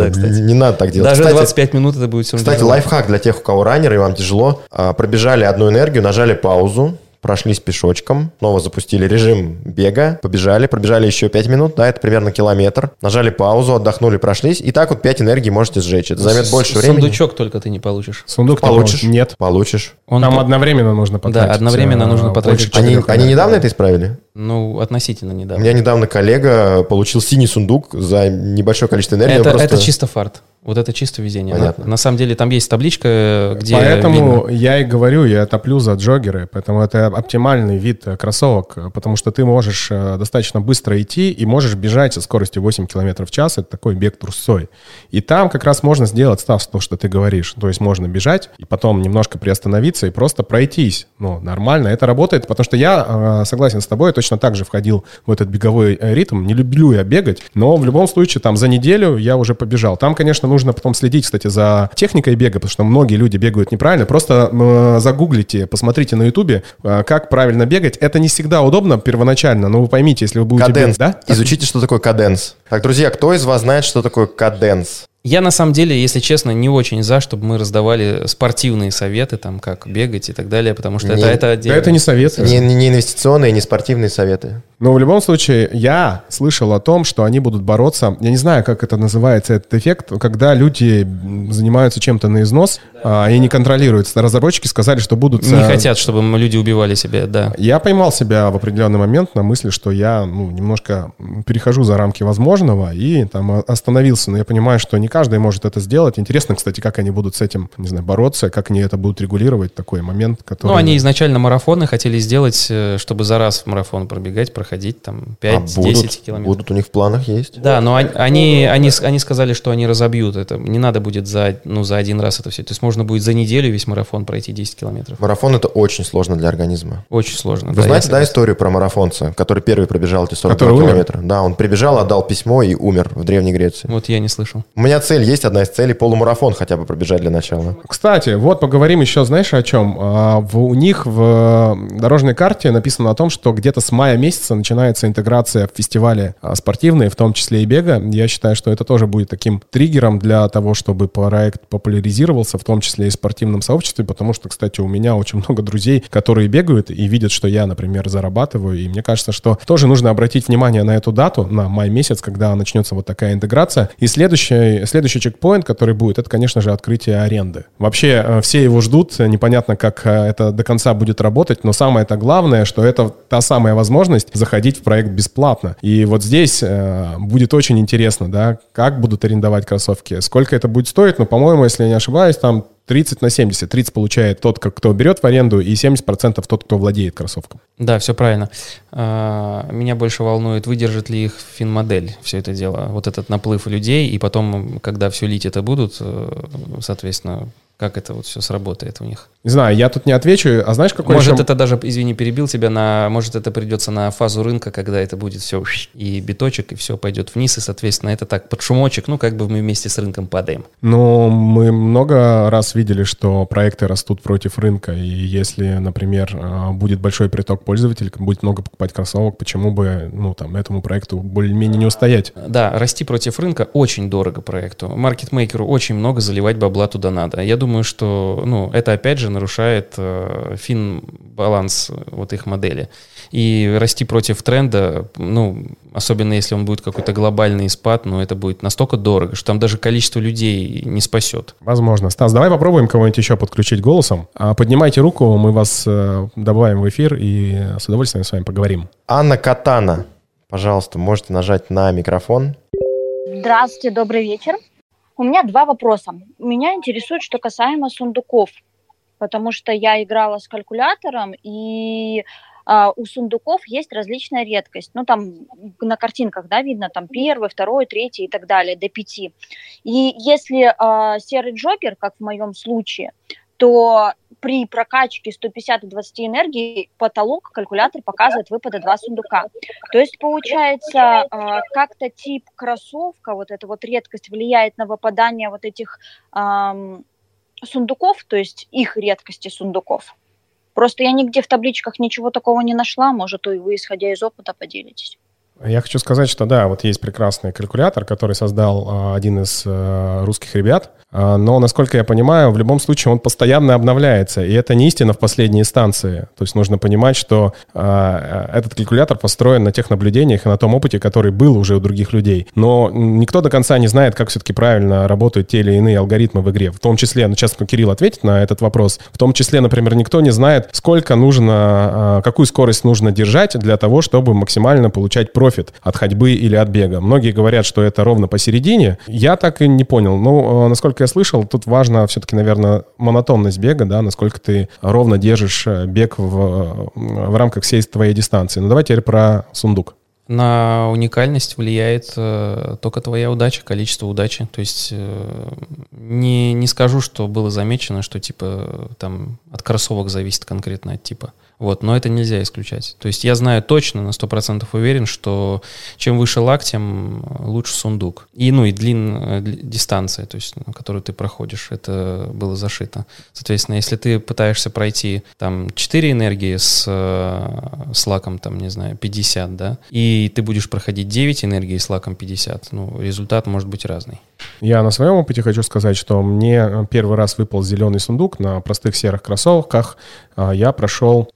кстати. не надо так делать. Даже Кстати, 25 минут это будет все Кстати, лайфхак для тех, у кого раннер и вам тяжело. А, Пробежали одну энергию, нажали паузу, прошлись пешочком, снова запустили режим бега, побежали, пробежали еще 5 минут, да, это примерно километр. Нажали паузу, отдохнули, прошлись, и так вот 5 энергий можете сжечь. Это займет больше времени. Сундучок только ты не получишь. Сундук Получишь? Нет. Получишь. Он Там по- одновременно нужно потратить. одновременно э, нужно потратить Они, они недавно это исправили? Ну, относительно У недавно. меня недавно коллега получил синий сундук за небольшое количество энергии. Это, просто- это чисто фарт. Вот это чисто везение. На, Понятно. на самом деле там есть табличка, где Поэтому видно. я и говорю, я топлю за джогеры, поэтому это оптимальный вид э, кроссовок, э, потому что ты можешь э, достаточно быстро идти и можешь бежать со скоростью 8 км в час, это такой бег трусцой. И там как раз можно сделать став то, что ты говоришь, то есть можно бежать и потом немножко приостановиться и просто пройтись. Ну, нормально, это работает, потому что я согласен с тобой, я точно так же входил в этот беговой ритм, не люблю я бегать, но в любом случае там за неделю я уже побежал. Там, конечно, нужно потом следить, кстати, за техникой бега, потому что многие люди бегают неправильно. Просто э, загуглите, посмотрите на ютубе, э, как правильно бегать. Это не всегда удобно первоначально, но вы поймите, если вы будете Каденс. бегать, да? Изучите, что такое каденс. Так, друзья, кто из вас знает, что такое каденс? Я на самом деле, если честно, не очень за, чтобы мы раздавали спортивные советы, там, как бегать и так далее, потому что Не- это, это Да отдельно. это не совет. Не, не- инвестиционные, не спортивные советы. Но в любом случае, я слышал о том, что они будут бороться. Я не знаю, как это называется, этот эффект, когда люди занимаются чем-то на износ а, и не контролируют. Разработчики сказали, что будут... Не а, хотят, чтобы люди убивали себя, да. Я поймал себя в определенный момент на мысли, что я ну, немножко перехожу за рамки возможного и там остановился. Но я понимаю, что не каждый может это сделать. Интересно, кстати, как они будут с этим, не знаю, бороться, как они это будут регулировать, такой момент, который... Ну, они изначально марафоны хотели сделать, э, чтобы за раз в марафон пробегать, проходить там 5-10 а будут, километров. будут у них в планах есть. Да, но они, они, они, они сказали, что они разобьют это. Не надо будет за, ну, за один раз это все. То есть можно будет за неделю весь марафон пройти 10 километров. Марафон это очень сложно для организма. Очень сложно. Вы да, знаете, да, историю про марафонца, который первый пробежал эти 42 Который умер? километра? Да, он прибежал, отдал письмо и умер в Древней Греции. Вот я не слышал. У меня цель есть, одна из целей, полумарафон хотя бы пробежать для начала. Кстати, вот поговорим еще, знаешь, о чем? А, у них в э, дорожной карте написано о том, что где-то с мая месяца начинается интеграция в фестивале а, спортивные, в том числе и бега. Я считаю, что это тоже будет таким триггером для того, чтобы проект популяризировался, в том числе и в спортивном сообществе, потому что, кстати, у меня очень много друзей, которые бегают и видят, что я, например, зарабатываю, и мне кажется, что тоже нужно обратить внимание на эту дату, на май месяц, когда начнется вот такая интеграция. И следующий, следующий чекпоинт, который будет, это, конечно же, открытие аренды. Вообще, э, все его ждут, э, непонятно, как э, это до конца будет работать, но самое это главное, что это та самая возможность заходить в проект бесплатно. И вот здесь будет очень интересно, да, как будут арендовать кроссовки, сколько это будет стоить, но, по-моему, если я не ошибаюсь, там 30 на 70. 30 получает тот, кто берет в аренду, и 70% тот, кто владеет кроссовком. Да, все правильно. А, Меня больше волнует, выдержит ли их финмодель все это дело, вот этот наплыв людей, и потом, когда все лить это будут, э, соответственно, как это вот все сработает у них. Не знаю, я тут не отвечу. А знаешь, какой может, еще- это даже, извини, перебил тебя, на, может, это придется на фазу рынка, когда это будет все и биточек, и все пойдет вниз, и, соответственно, это так, под шумочек, ну, как бы мы вместе с рынком падаем. Ну, мы много раз видели, что проекты растут против рынка, и если, например, э, будет большой приток пользователей, будет много покупать кроссовок, почему бы, ну, там, этому проекту более-менее не устоять? Да, расти против рынка очень дорого проекту. Маркетмейкеру очень много заливать бабла туда надо. Я думаю, что ну, это опять же нарушает э, фин-баланс э, вот их модели. И расти против тренда, ну, особенно если он будет какой-то глобальный спад, ну, это будет настолько дорого, что там даже количество людей не спасет. Возможно. Стас, давай попробуем кого-нибудь еще подключить голосом. А, Поднимайте руку, мы вас э, добавим в эфир и с удовольствием с вами поговорим. Анна Катана, пожалуйста, можете нажать на микрофон. Здравствуйте, добрый вечер. У меня два вопроса. Меня интересует, что касаемо сундуков, потому что я играла с калькулятором, и а, у сундуков есть различная редкость. Ну, там на картинках, да, видно, там первый, второй, третий и так далее, до пяти. И если а, серый джокер, как в моем случае, то при прокачке 150 и 20 энергии потолок калькулятор показывает выпада два сундука. То есть, получается, а, как-то тип кроссовка, вот эта вот редкость влияет на выпадание вот этих ам, сундуков, то есть их редкости сундуков. Просто я нигде в табличках ничего такого не нашла, может, вы, исходя из опыта, поделитесь. Я хочу сказать, что да, вот есть прекрасный калькулятор, который создал а, один из а, русских ребят, А, но, насколько я понимаю, в любом случае он постоянно обновляется, и это не истина в последней инстанции. То есть нужно понимать, что а, этот калькулятор построен на тех наблюдениях и на том опыте, который был уже у других людей. Но никто до конца не знает, как все-таки правильно работают те или иные алгоритмы в игре. В том числе, ну сейчас Кирилл ответит на этот вопрос, в том числе, например, никто не знает, сколько нужно, какую скорость нужно держать для того, чтобы максимально получать профит от ходьбы или от бега. Многие говорят, что это ровно посередине. Я так и не понял. Ну, э, насколько я слышал, тут важно все-таки, наверное, монотонность бега, да, насколько ты ровно держишь э, бег в, э, в рамках всей твоей дистанции. Ну, давай теперь про сундук. На уникальность влияет э, только твоя удача, количество удачи. То есть э, не, не скажу, что было замечено, что типа там от кроссовок зависит конкретно от типа. Вот, но это нельзя исключать. То есть я знаю точно, на 100% уверен, что чем выше лак, тем лучше сундук. И, ну, и длин, дли- дистанция, то есть, которую ты проходишь, это было зашито. Соответственно, если ты пытаешься пройти там 4 энергии с, э, с лаком, там, не знаю, 50, да, и ты будешь проходить 9 энергий с лаком 50, ну, результат может быть разный. Я на своем опыте хочу сказать, что мне первый раз выпал зеленый сундук на простых серых кроссовках. А, Я прошел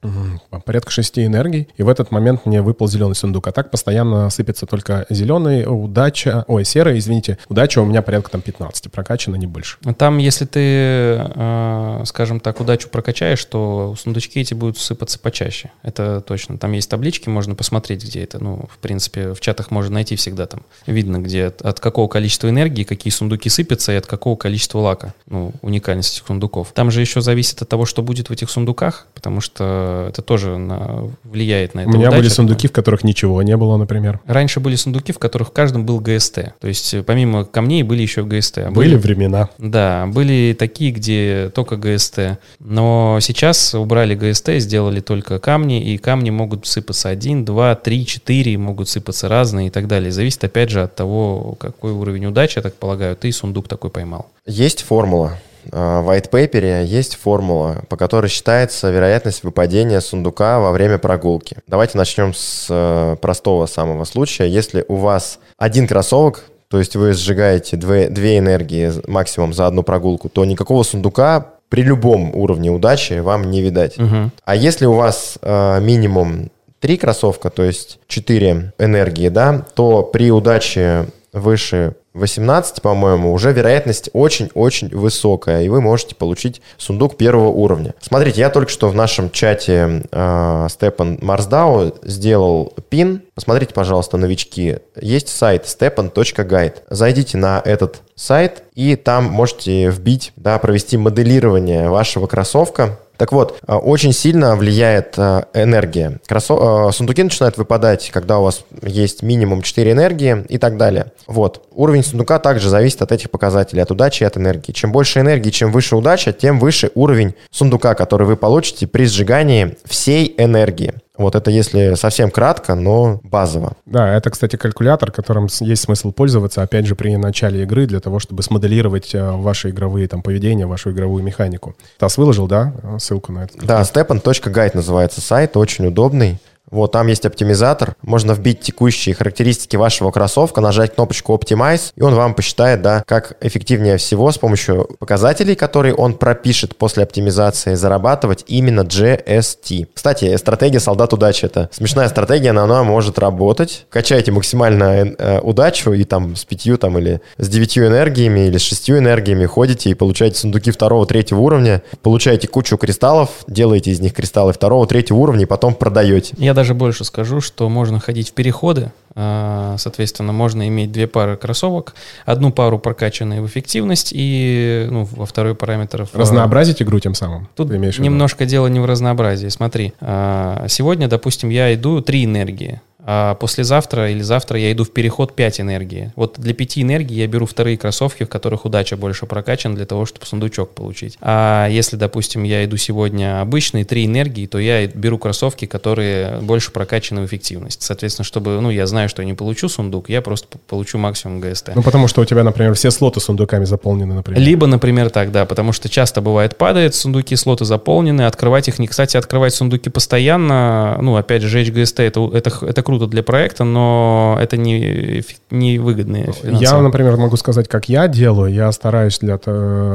порядка шести энергий, и в этот момент мне выпал зеленый сундук. А так постоянно сыпется только зеленый, удача, ой, серый, извините, удача у меня порядка там 15, прокачана не больше. Там, если ты, э, скажем так, удачу прокачаешь, то сундучки эти будут сыпаться почаще. Это точно. Там есть таблички, можно посмотреть, где это. Ну, в принципе, в чатах можно найти всегда там. Видно, где от какого количества энергии, какие сундуки сыпятся и от какого количества лака. Ну, уникальность этих сундуков. Там же еще зависит от того, что будет в этих сундуках, потому что это тоже на- влияет на это. У меня были удача. сундуки, в которых ничего не было, например. Раньше были сундуки, в которых в каждом был ГСТ. То есть э, помимо камней были еще ГСТ. А Были времена. Да, были такие, где только ГСТ. Но сейчас убрали ГСТ, сделали только камни, и камни могут сыпаться один, два, три, четыре, могут сыпаться разные и так далее. Зависит опять же от того, какой уровень удачи, так полагаю, ты сундук такой поймал. Есть формула. А, В white paper есть формула, по которой считается вероятность выпадения сундука во время прогулки. Давайте начнем с э, простого самого случая. Если у вас один кроссовок, то есть вы сжигаете две, две энергии максимум за одну прогулку, то никакого сундука при любом уровне удачи вам не видать. Мгм. А если у вас э, минимум три кроссовка, то есть 4 энергии, да, то при удаче выше 18, по-моему, уже вероятность очень-очень высокая, и вы можете получить сундук первого уровня. Смотрите, я только что в нашем чате э, Степан Марсдау сделал пин. Посмотрите, пожалуйста, новички. Есть сайт stepan.guide. Зайдите на этот сайт, и там можете вбить, да, провести моделирование вашего кроссовка, так вот, а, очень сильно влияет а, энергия. Кроссо- а, Сундуки начинают выпадать, когда у вас есть минимум 4 энергии и так далее. Вот. Уровень сундука также зависит от этих показателей, от удачи и от энергии. Чем больше энергии, чем выше удача, тем выше уровень сундука, который вы получите при сжигании всей энергии. Вот это если совсем кратко, но базово. Да, это, кстати, калькулятор, которым есть смысл пользоваться, опять же, при начале игры, для того, чтобы смоделировать э, ваши игровые там поведения, вашу игровую механику. Тас выложил, да, ссылку на это? Да, stepan.guide называется сайт, очень удобный. Вот, там есть оптимизатор. Можно вбить текущие характеристики вашего кроссовка, нажать кнопочку Optimize, и он вам посчитает, да, как эффективнее всего с помощью показателей, которые он пропишет после оптимизации, зарабатывать именно GST. Кстати, стратегия солдат удачи. Это смешная стратегия, но она может работать. Качайте максимально э, удачу, и там с пятью там, или с девятью энергиями, или с шестью энергиями ходите и получаете сундуки второго, третьего уровня, получаете кучу кристаллов, делаете из них кристаллы второго, третьего уровня, и потом продаете. Я даже больше скажу, что можно ходить в переходы, а, соответственно, можно иметь две пары кроссовок, одну пару прокачанную в эффективность и ну, во второй параметр в- Разнообразить игру тем самым. Тут имеешь немножко дело не в разнообразии. Смотри, а, сегодня, допустим, я иду три энергии, а послезавтра или завтра я иду в переход 5 энергии. Вот для 5 энергий я беру вторые кроссовки, в которых удача больше прокачана для того, чтобы сундучок получить. А если, допустим, я иду сегодня обычные 3 энергии, то я беру кроссовки, которые больше прокачаны в эффективность. Соответственно, чтобы, ну, я знаю, что я не получу сундук, я просто получу максимум ГСТ. Ну, потому что у тебя, например, все слоты сундуками заполнены, например. Либо, например, так, да, потому что часто бывает падает, сундуки, слоты заполнены, открывать их не... Кстати, открывать сундуки постоянно, ну, опять же, жечь ГСТ, это, это, это круто для проекта, но это не, не выгодно Я, например, могу сказать, как я делаю. Я стараюсь для,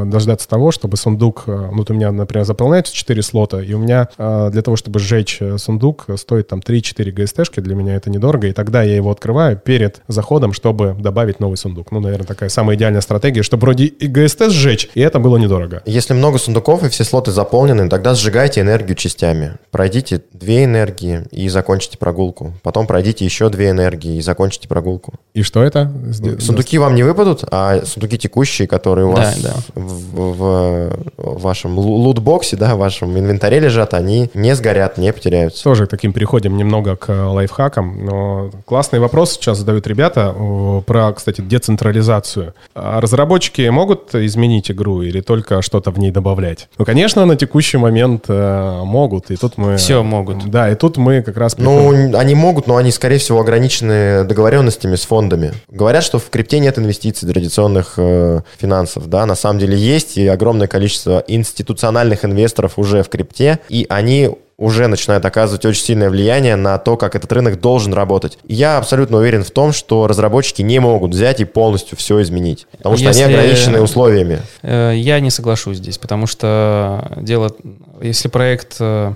дождаться того, чтобы сундук... э, Ну, вот у меня, например, заполняется 4 слота, и у меня э, для того, чтобы сжечь э, сундук, стоит там 3-4 ГСТшки. Для меня это недорого. И тогда я его открываю перед заходом, чтобы добавить новый сундук. Ну, наверное, такая самая идеальная стратегия, чтобы вроде и ГСТ сжечь, и это было недорого. Если много сундуков и все слоты заполнены, тогда сжигайте энергию частями. Пройдите две энергии и закончите прогулку. Потом пройдите еще две энергии и закончите прогулку. И что это? Сундуки вам не выпадут, а сундуки текущие, которые у Да, вас да. В, в- в вашем лу- лутбоксе, да, в вашем инвентаре лежат, они не сгорят, не потеряются. Тоже к таким переходим немного к э, лайфхакам. Но классный вопрос сейчас задают ребята про, кстати, децентрализацию. А Разработчики могут изменить игру или только что-то в ней добавлять? Ну, конечно, на текущий момент э, могут. И тут мы... Всё могут. Да, и тут мы как раз... Ну, они могут, но они, скорее всего, ограничены договоренностями с фондами. Говорят, что в крипте нет инвестиций традиционных э, финансов, да, на самом деле есть, и огромное количество институциональных инвесторов уже в крипте, и они уже начинают оказывать очень сильное влияние на то, как этот рынок должен работать. И я абсолютно уверен в том, что разработчики не могут взять и полностью все изменить, потому что Если- они ограничены условиями. Э, Я не соглашусь здесь, потому что дело, если проект, э,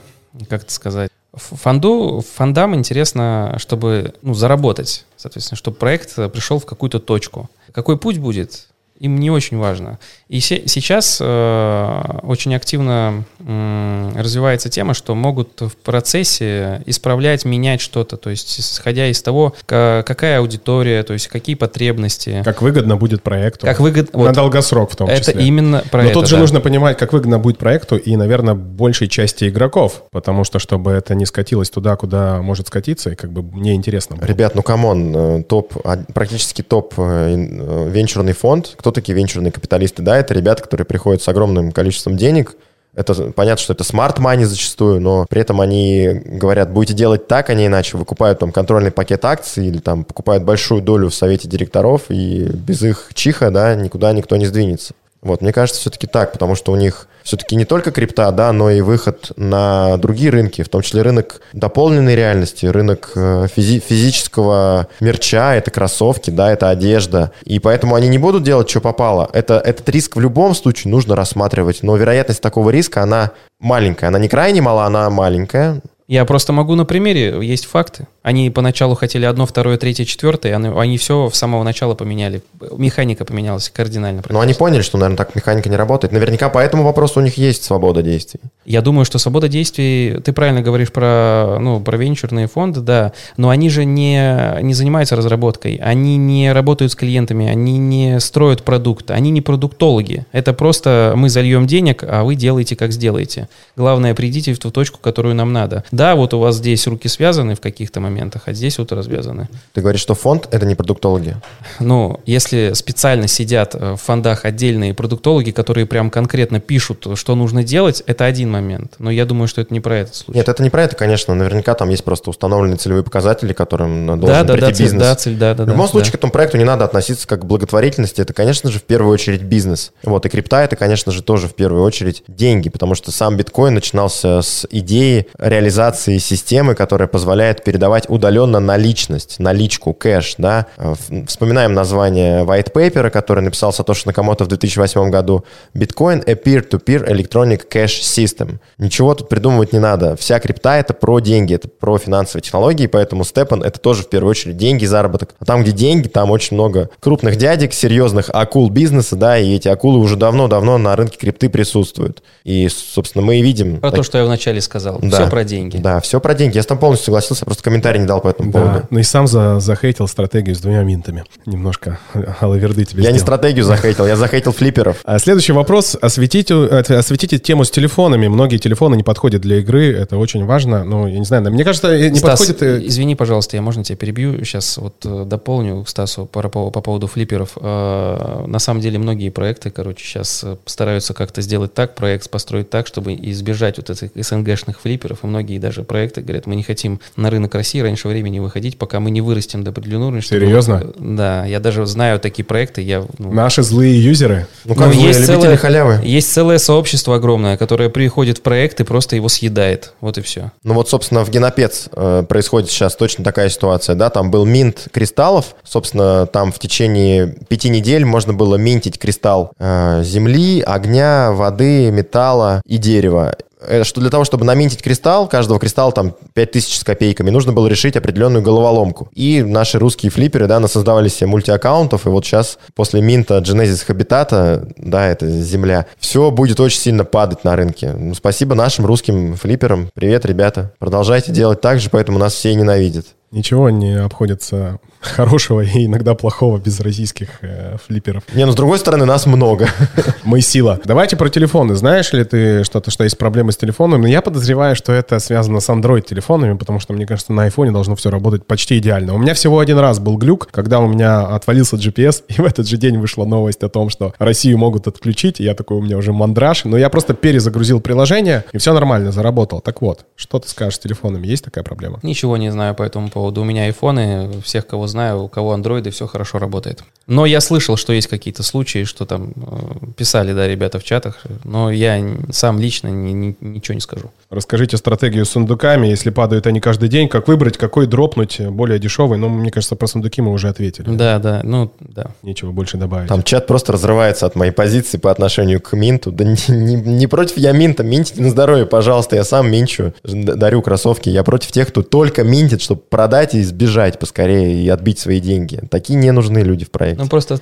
как это сказать, фонду, фондам интересно, чтобы ну, заработать, соответственно, чтобы проект э, пришел в какую-то точку. Какой путь будет, им не очень важно. И се- сейчас э, очень активно м, развивается тема, что могут в процессе исправлять, менять что-то, то есть исходя из того, ка- какая аудитория, то есть какие потребности, Как выгодно будет проекту. как выгодно... На вот, долгосрок в том это числе. именно про Но это, тут же да. нужно понимать, как выгодно будет проекту и, наверное, большей части игроков, потому что, чтобы это не скатилось туда, куда может скатиться, и как бы неинтересно было. Ребят, ну come on, э, топ, а, практически топ э, э, венчурный фонд. Кто такие венчурные капиталисты? Да, это ребята, которые приходят с огромным количеством денег. Это понятно, что это smart money зачастую, но при этом они говорят, будете делать так, а не иначе. Выкупают там контрольный пакет акций или там покупают большую долю в совете директоров, и без их чиха, да, никуда никто не сдвинется. Вот, мне кажется, все-таки так, потому что у них все-таки не только крипта, да, но и выход на другие рынки, в том числе рынок дополненной реальности, рынок э, физи- физического мерча, это кроссовки, да, это одежда. И поэтому они не будут делать, что попало. Это, этот риск в любом случае нужно рассматривать, но вероятность такого риска, она маленькая. Она не крайне мала, она маленькая. Я просто могу на примере, есть факты. Они поначалу хотели одно, второе, третье, четвертое, они, они все с самого начала поменяли. Механика поменялась кардинально. Но они поняли, что, наверное, так механика не работает. Наверняка по этому вопросу у них есть свобода действий. Я думаю, что свобода действий, ты правильно говоришь про, ну, про венчурные фонды, да, но они же не, не занимаются разработкой, они не работают с клиентами, они не строят продукт, они не продуктологи. Это просто мы зальем денег, а вы делаете, как сделаете. Главное, придите в ту точку, которую нам надо. Да, вот у вас здесь руки связаны в каких-то моментах, а здесь вот развязаны. Ты говоришь, что фонд — это не продуктологи. Ну, если специально сидят э, в фондах отдельные продуктологи, которые прям конкретно пишут, что нужно делать, это один момент. Но я думаю, что это не про этот случай. Нет, это не про это, конечно. Наверняка там есть просто установленные целевые показатели, которым должен да, да, прийти да, цель, бизнес. да, цель, да, да. В любом да, случае да. к этому проекту не надо относиться как к благотворительности. Это, конечно же, в первую очередь бизнес. Вот, и крипта это, конечно же, тоже в первую очередь деньги, потому что сам биткоин начинался с идеи реализации системы, которая позволяет передавать удаленно наличность, наличку, кэш, да. Э, Вспоминаем название white paper, который написал Сатоши Накамото в 2008 году. Биткоин a peer-to-peer electronic cash system. Ничего тут придумывать не надо. Вся крипта это про деньги, это про финансовые технологии, поэтому Степан это тоже в первую очередь деньги, заработок. А там, где деньги, там очень много крупных дядек, серьезных акул бизнеса, да, и эти акулы уже давно-давно на рынке крипты присутствуют. И, собственно, мы и видим... Про так- то, что я вначале сказал. Да. Все про деньги. Да, все про деньги. Я с тобой полностью согласился, просто комментарий не дал по этому Да. поводу. Ну и сам за, захейтил стратегию с двумя минтами. Немножко *laughs* алаверды тебе Я не сделал. стратегию захейтил, я захейтил флипперов. А следующий вопрос. Осветите, э, осветите тему с телефонами. Многие телефоны не подходят для игры. Это очень важно. Ну, я не знаю, мне кажется, э, не Стас, подходит... э, извини, пожалуйста, я можно тебя перебью? Сейчас вот дополню к Стасу по, по, по поводу флипперов. Э, На самом деле многие проекты, короче, сейчас стараются как-то сделать так, проект построить так, чтобы избежать вот этих СНГшных флипперов. И многие даже проекты говорят, мы не хотим на рынок России раньше времени выходить, пока мы не вырастем до определенного уровня. чтобы- Серьезно? Да, я даже знаю такие проекты. Я, ну, Наши злые юзеры. Ну как Ну, злые есть любители целое- халявы. Есть целое сообщество огромное, которое приходит в проект и просто его съедает. Вот и все. Ну вот, собственно, в Генопец э, происходит сейчас точно такая ситуация, да, там был минт кристаллов, собственно, там в течение пяти недель можно было минтить кристалл э, земли, огня, воды, металла и дерева. Э, Что для того, чтобы наминтить кристалл, каждого кристалла там 5000 с копейками, нужно было решить определенную головоломку. И наши русские флипперы, да, насоздавали себе мультиаккаунтов, и вот сейчас после минта Genesis Habitat, да, это земля, все будет очень сильно падать на рынке. Ну, спасибо нашим русским флипперам. Привет, ребята. Продолжайте делать так же, поэтому нас все ненавидят. Ничего не обходится хорошего и иногда плохого без российских э, флипперов. Не, ну с другой стороны, нас много. *laughs* Мы сила. Давайте про телефоны. Знаешь ли ты что-то, что есть проблемы с телефоном? Но я подозреваю, что это связано с Android-телефонами, потому что, мне кажется, на iPhone должно все работать почти идеально. У меня всего один раз был глюк, когда у меня отвалился GPS, и в этот же день вышла новость о том, что Россию могут отключить. И я такой, у меня уже мандраж. Но я просто перезагрузил приложение, и все нормально, заработал. Так вот, что ты скажешь с телефонами? Есть такая проблема? Ничего не знаю по этому поводу. У меня айфоны, всех, кого знаю, у кого андроиды, все хорошо работает. Но я слышал, что есть какие-то случаи, что там э, писали, да, ребята в чатах, но я сам лично ни- ни- ничего не скажу. Расскажите стратегию с сундуками, если падают они каждый день, как выбрать, какой дропнуть, э, более дешевый. Ну, мне кажется, про сундуки мы уже ответили. Да, да, ну, да. Нечего больше добавить. Там чат просто разрывается от моей позиции по отношению к Минту. Да не, не- не против я Минта, минтите на здоровье, пожалуйста, я сам минчу, дарю кроссовки. Я против тех, кто только минтит, чтобы продать и сбежать поскорее и отбить свои деньги. Такие не нужны люди в проекте. Ну, просто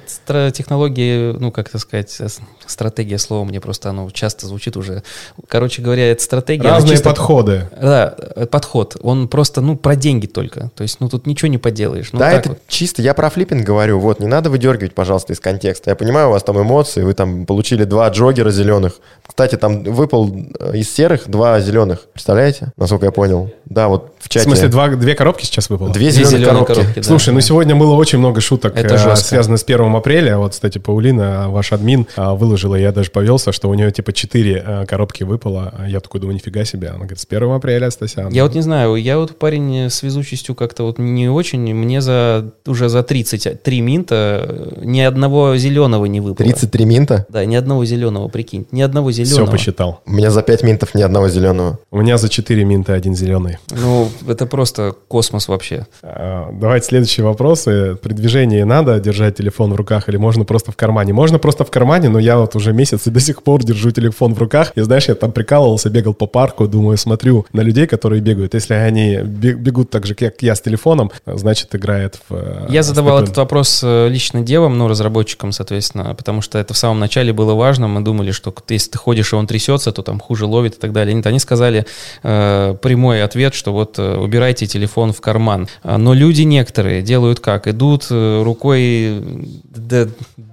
технологии, ну, как это сказать, с- стратегия слова мне просто, оно часто звучит уже. Короче говоря, это стратегия... Разные чисто- подходы. Да, э, подход. Он просто, ну, про деньги только. То есть, ну, тут ничего не поделаешь. Ну, да, это вот. чисто, я про флиппинг говорю, вот, не надо выдергивать, пожалуйста, из контекста. Я понимаю, у вас там эмоции, вы там получили два джогера зеленых. Кстати, там выпал э, из серых два зеленых. Представляете, насколько я понял? Да, вот в В чате. смысле, два, две коробки сейчас выпало? Две Две зеленые зеленые коробки. коробки, да. Слушай, ну сегодня было очень много шуток, Это э, связанных с 1 апреля. Вот, кстати, Паулина, ваш админ, а, выложила, я даже повелся, что у нее типа 4 коробки выпало. А Я такой думаю, нифига себе. Она говорит, с 1 апреля, Стасян. Я вот не знаю, я вот парень с везучестью как-то вот не очень. Мне за уже за 33 минта э, ни одного зеленого не выпало. 33 минта. Да, ни одного зеленого, прикинь. Ни одного Все зеленого. посчитал. У меня за 5 минтов ни одного зеленого. У меня за 4 минта один зеленый. Ну, это просто космос вообще. А, Давайте следующие вопросы. При движении надо держать телефон в руках или можно просто в кармане? Можно просто в кармане, но я вот уже месяц и до сих пор держу телефон в руках. И знаешь, я там прикалывался, бегал по парку, думаю, смотрю на людей, которые бегают. Если они бе- бегут так же, как я с телефоном, значит, играет в... э, Я задавал этот вопрос э, лично девам, ну, разработчикам, соответственно, потому что это в самом начале было важно. Мы думали, что если ты ходишь, и он трясется, то там хуже ловит и так далее. Нет, они сказали э, прямой ответ, что вот э, убирайте телефон в карман. А, Но люди некоторые делают как? Идут э, рукой, э,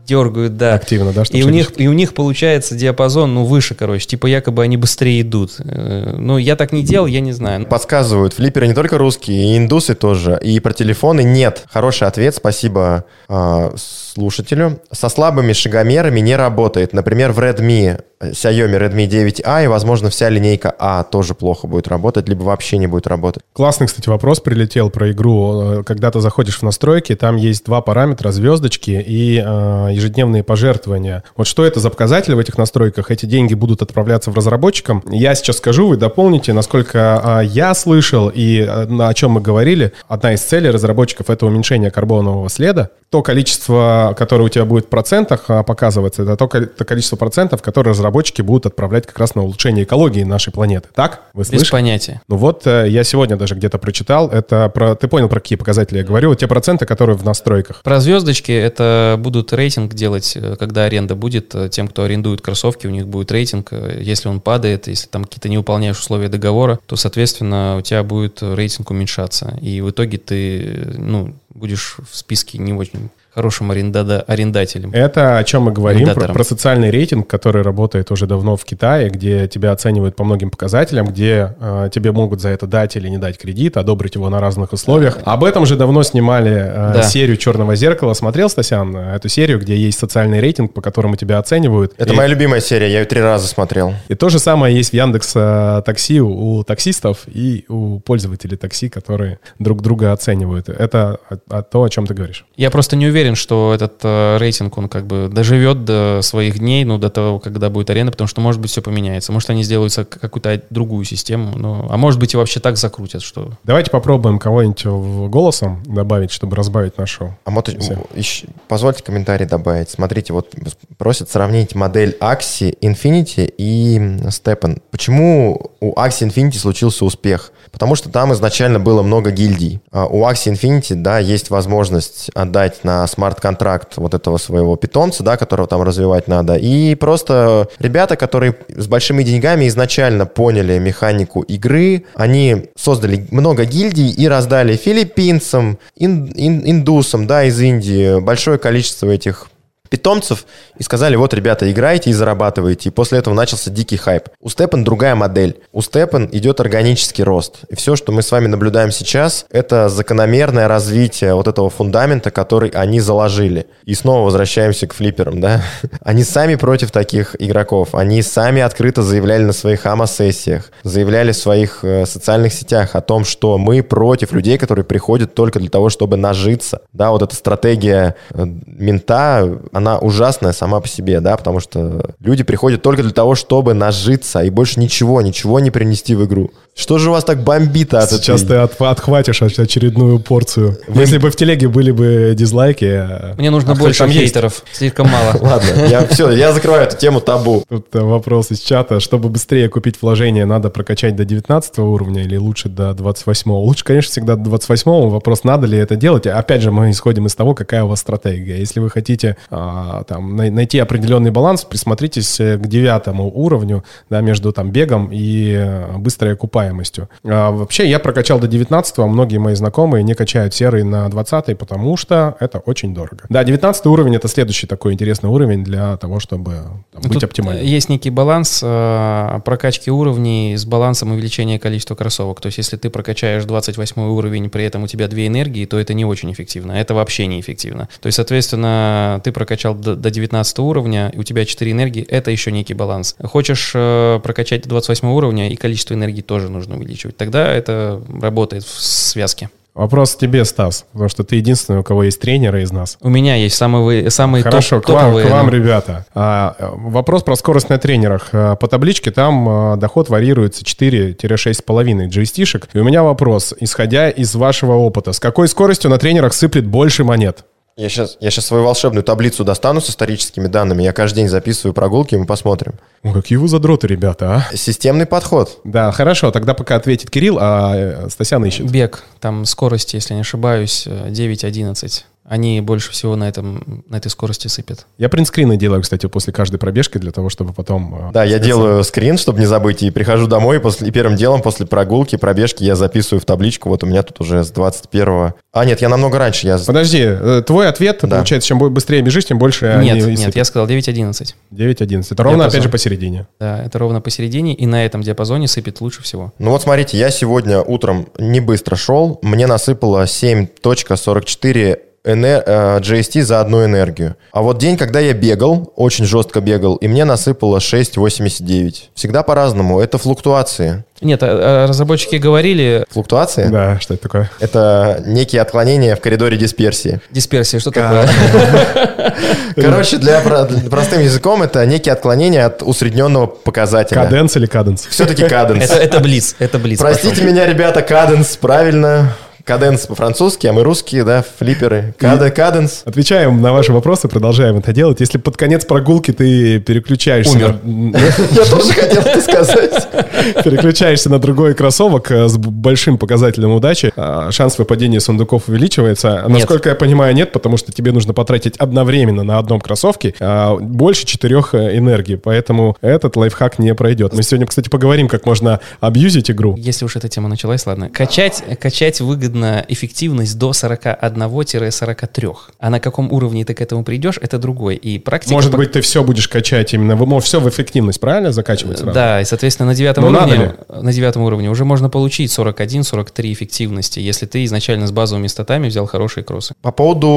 дергают, да. Активно, да, что И у, них, и у них получается диапазон, ну, выше, короче. Типа якобы они быстрее идут. Э, Ну, я так не делал, я не знаю. Подсказывают, флипперы не только русские, и индусы тоже. И про телефоны нет. Хороший ответ, спасибо а, слушателю. Со слабыми шагомерами не работает. Например, в Redmi, э, Xiaomi Redmi 9A и, возможно, вся линейка А тоже плохо будет работать, либо вообще не будет работать. Классный, кстати, вопрос прилетел про игру. Э, Когда ты заходишь в настройки, там есть два параметра, звездочки и э, ежедневные пожертвования. Вот что это за показатель в этих настройках? Эти деньги будут отправляться в разработчикам. Я сейчас скажу, вы дополните, насколько э, я слышал и на- о чем мы говорили. Одна из целей разработчиков — это уменьшение карбонового следа. То количество, которое у тебя будет в процентах а, показываться, это то, то количество процентов, которые разработчики будут отправлять как раз на улучшение экологии нашей планеты. Так? Вы Без слышали? понятия. Ну вот, э, я сегодня даже где-то прочитал, это про... Ты понял, про какие показатели я говорю? Те проценты, которые в настройках. Про звездочки это будут рейтинг делать, э, когда аренда будет. э, Тем, кто арендует кроссовки, у них будет рейтинг. Э, Если он падает, если там какие-то не выполняешь условия договора, то, соответственно, у тебя будет рейтинг уменьшаться. И в итоге ты, ну, будешь в списке не очень хорошим арендада- арендателем. Это о чем мы говорим, про, про социальный рейтинг, который работает уже давно в Китае, где тебя оценивают по многим показателям, где э, тебе могут за это дать или не дать кредит, одобрить его на разных условиях. Об этом же давно снимали э, Да. серию «Черного зеркала». Смотрел, Стасян, эту серию, где есть социальный рейтинг, по которому тебя оценивают? Это И- моя любимая серия, я ее три раза смотрел. И то же самое есть в Яндекс э, Такси у, у таксистов и у пользователей такси, которые друг друга оценивают. Это о- о то, о чем ты говоришь. Я просто не уверен, что этот э, рейтинг, он как бы доживет до своих дней, ну, до того, когда будет аренда, потому что, может быть, все поменяется. Может, они сделают какую-то другую систему, ну, а может быть, и вообще так закрутят, что... Давайте попробуем кого-нибудь голосом добавить, чтобы разбавить нашу. А вот ещё- позвольте комментарий добавить. Смотрите, вот просят сравнить модель Axie Infinity и Steppen. Почему у Axie Infinity случился успех? Потому что там изначально было много гильдий. А У Axie Infinity, да, есть возможность отдать на смарт-контракт вот этого своего питомца, да, которого там развивать надо. И просто ребята, которые с большими деньгами изначально поняли механику игры, они создали много гильдий и раздали филиппинцам, ин- ин- индусам, да, из Индии большое количество этих питомцев и сказали, вот, ребята, играйте и зарабатывайте. И после этого начался дикий хайп. У Степан другая модель. У Степан идет органический рост. И все, что мы с вами наблюдаем сейчас, это закономерное развитие вот этого фундамента, который они заложили. И снова возвращаемся к флипперам, да? *laughs* Они сами против таких игроков. Они сами открыто заявляли на своих АМА-сессиях, заявляли в своих э, социальных сетях о том, что мы против людей, которые приходят только для того, чтобы нажиться. Да, вот эта стратегия э, мента, она ужасная сама по себе, да, потому что люди приходят только для того, чтобы нажиться, и больше ничего, ничего не принести в игру. Что же у вас так бомбит от Сейчас этой- ты от- отхватишь оч- очередную порцию. Если бы в телеге были бы дизлайки... э, Мне нужно а больше там есть? хейтеров. Слишком мало. *laughs* Ладно, я все, я закрываю эту тему табу. Тут э, вопрос из чата. Чтобы быстрее купить вложение, надо прокачать до 19 уровня или лучше до 28? Лучше, конечно, всегда до 28. Вопрос, надо ли это делать. Опять же, мы исходим из того, какая у вас стратегия. Если вы хотите а, там, най- найти определенный баланс, присмотритесь э, к девятому уровню да, между там, бегом и э, быстрой окупаемостью. А, вообще, я прокачал до 19 а многие мои знакомые не качают серый на 20 потому что это очень дорого. Да, 19 уровень — это следующий такой интересный уровень для того, чтобы там, быть Тут оптимальным. Есть некий баланс э, прокачки уровней с балансом увеличения количества кроссовок. То есть, если ты прокачаешь 28 уровень, при этом у тебя две энергии, то это не очень эффективно. Это вообще неэффективно. То есть, соответственно, ты прокачал до, до 19 уровня, и у тебя 4 энергии, это еще некий баланс. Хочешь э, прокачать до 28 уровня, и количество энергии тоже нужно увеличивать. Тогда это работает в связке. Вопрос тебе, Стас, потому что ты единственный, у кого есть тренеры из нас. У меня есть самые, самые Хорошо, топ, к вам, топовые. к вам, ну, ребята. А, вопрос про скорость на тренерах. А, По табличке там а, доход варьируется 4-6,5 джойстишек. И у меня вопрос, исходя из вашего опыта, с какой скоростью на тренерах сыплет больше монет? Я сейчас, я сейчас свою волшебную таблицу достану с историческими данными. Я каждый день записываю прогулки, и мы посмотрим. О, какие вы задроты, ребята, а? Системный подход. Да, хорошо, тогда пока ответит Кирилл, а э, Стасян ищет. Бег, там скорость, если не ошибаюсь, э, 9-11. Они больше всего на, этом, на этой скорости сыпят. Я принтскрины делаю, кстати, после каждой пробежки, для того, чтобы потом... а, Да, я делаю скрин, чтобы не забыть, и прихожу домой, после, и первым делом после прогулки, пробежки я записываю в табличку. Вот у меня тут уже с 21 А, нет, я намного раньше. Я... Подожди, э, твой ответ, Да. получается, чем быстрее бежишь, тем больше они нет, и нет, я сказал 9-11. 9-11. Это ровно, Диапазон. опять же, посередине. Да, это ровно посередине, и на этом диапазоне сыпет лучше всего. Ну вот смотрите, я сегодня утром не быстро шел, мне насыпало 7.44 эне- э, GST за одну энергию. А вот день, когда я бегал, очень жестко бегал, и мне насыпало 6.89. Всегда по-разному, это флуктуации. Нет, а- а разработчики говорили, Флуктуации? Да, что это такое? Это некие отклонения в коридоре дисперсии. дисперсия, что такое? *laughs* Короче, для, про- для- простым языком это некие отклонения от усредненного показателя. Каденс или каденс? Все-таки каденс. Это, блиц, это блиц. Простите меня, ребята, каденс, правильно. Каденс по-французски, а мы русские, да, флипперы. Када, каденс. Отвечаем на ваши вопросы, продолжаем это делать. Если под конец прогулки ты переключаешься... Умер. на- Я тоже хотел это сказать. переключаешься на другой кроссовок э, с большим показателем удачи, а, шанс выпадения сундуков увеличивается. Насколько я понимаю, нет, потому что тебе нужно потратить одновременно на одном кроссовке а, больше четырех э, энергий, поэтому этот лайфхак не пройдет. Мы сегодня, кстати, поговорим, как можно абьюзить игру. Если уж эта тема началась, ладно. Качать, качать выгодно эффективность до 41-43. А на каком уровне ты к этому придешь, это другой. И практика... Может быть, ты все будешь качать именно, вы можешь все в эффективность, правильно, закачивать сразу? Да, и, соответственно, на девятом, надо уровне, на девятом уровне уже можно получить 41-43 эффективности, если ты изначально с базовыми статами взял хорошие кроссы. По поводу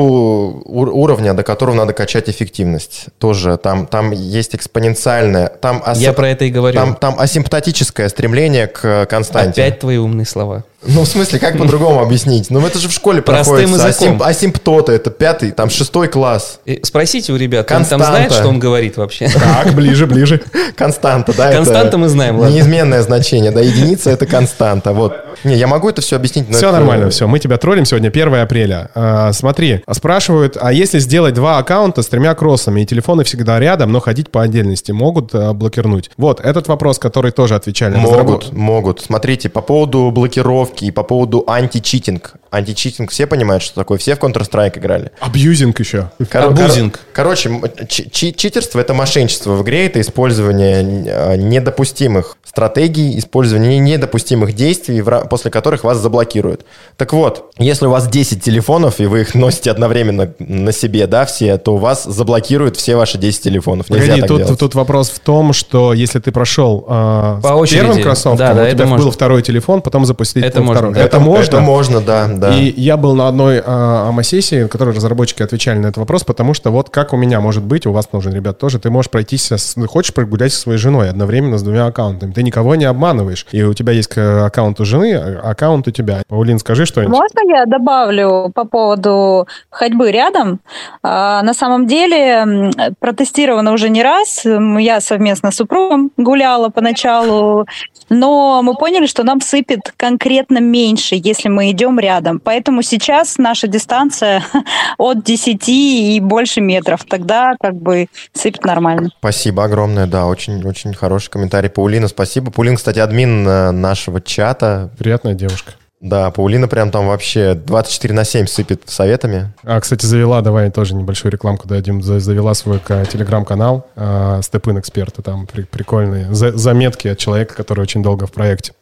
ур- уровня, до которого надо качать эффективность, тоже там, там есть экспоненциальное, там, ас- Я про это и говорю. там, там асимптотическое стремление к константе. Опять твои умные слова. Ну, в смысле, как по-другому объяснить? Ну, это же в школе Простым проходит. языком. асимптоты, это пятый, там шестой класс. И Спросите у ребят, он там Константа. знает, что он говорит вообще? Так, ближе, ближе. Константа, да? это Константа мы знаем, ладно. Неизменное значение, да, единица это константа, вот. Не, я могу это все объяснить, но Все это- нормально, все. Мы тебя троллим сегодня 1 апреля. А, смотри, спрашивают, а если сделать два аккаунта с тремя кроссами, и телефоны всегда рядом, но ходить по отдельности, могут а, блокирнуть? Вот, этот вопрос, который тоже отвечали. Могут, могут. Смотрите, по поводу блокировки и по поводу анти-читинг. Античитинг все понимают, что такое, все в Counter-Strike играли. Абьюзинг еще. Коро- Абузинг. коро- Короче, читерство — это мошенничество в игре, это использование э, недопустимых стратегий, использование недопустимых действий, после которых вас заблокируют. Так вот, если у вас 10 телефонов, и вы их носите одновременно на себе, да, все, то у вас заблокируют все ваши 10 телефонов. Нельзя Погоди, так тут, делать. тут вопрос в том, что если ты прошел а, По с очереди. первым кроссовком, Да, да, у это тебя был можно. второй телефон, потом запустить Это можно, второй. да. Это, можно? Это можно, да, да. И я был на одной а, АМА-сессии, в которой разработчики отвечали на этот вопрос, потому что вот как у меня может быть, у вас нужен, ребят, тоже, ты можешь пройтись, с, хочешь прогулять со своей женой одновременно с двумя аккаунтами. Ты никого не обманываешь. И у тебя есть э, аккаунт у жены, а аккаунт у тебя. Паулин, скажи что-нибудь. Можно я добавлю по поводу ходьбы рядом? А, На самом деле протестировано уже не раз. Я совместно с супругом гуляла поначалу, но мы поняли, что нам сыпет конкретно меньше, если мы идем рядом. Поэтому сейчас наша дистанция *laughs* от 10 и больше метров. Тогда как бы сыпет нормально. Спасибо огромное, да, очень-очень хороший комментарий. Паулина, спасибо. Паулина, кстати, админ э, нашего чата. Приятная девушка. Да, Паулина прям там вообще 24 на 7 сыпет советами. А, кстати, завела, давай тоже небольшую рекламку дадим, За- завела свой ка- телеграм-канал а, Степын Эксперты, там при- прикольные за- заметки от человека, который очень долго в проекте.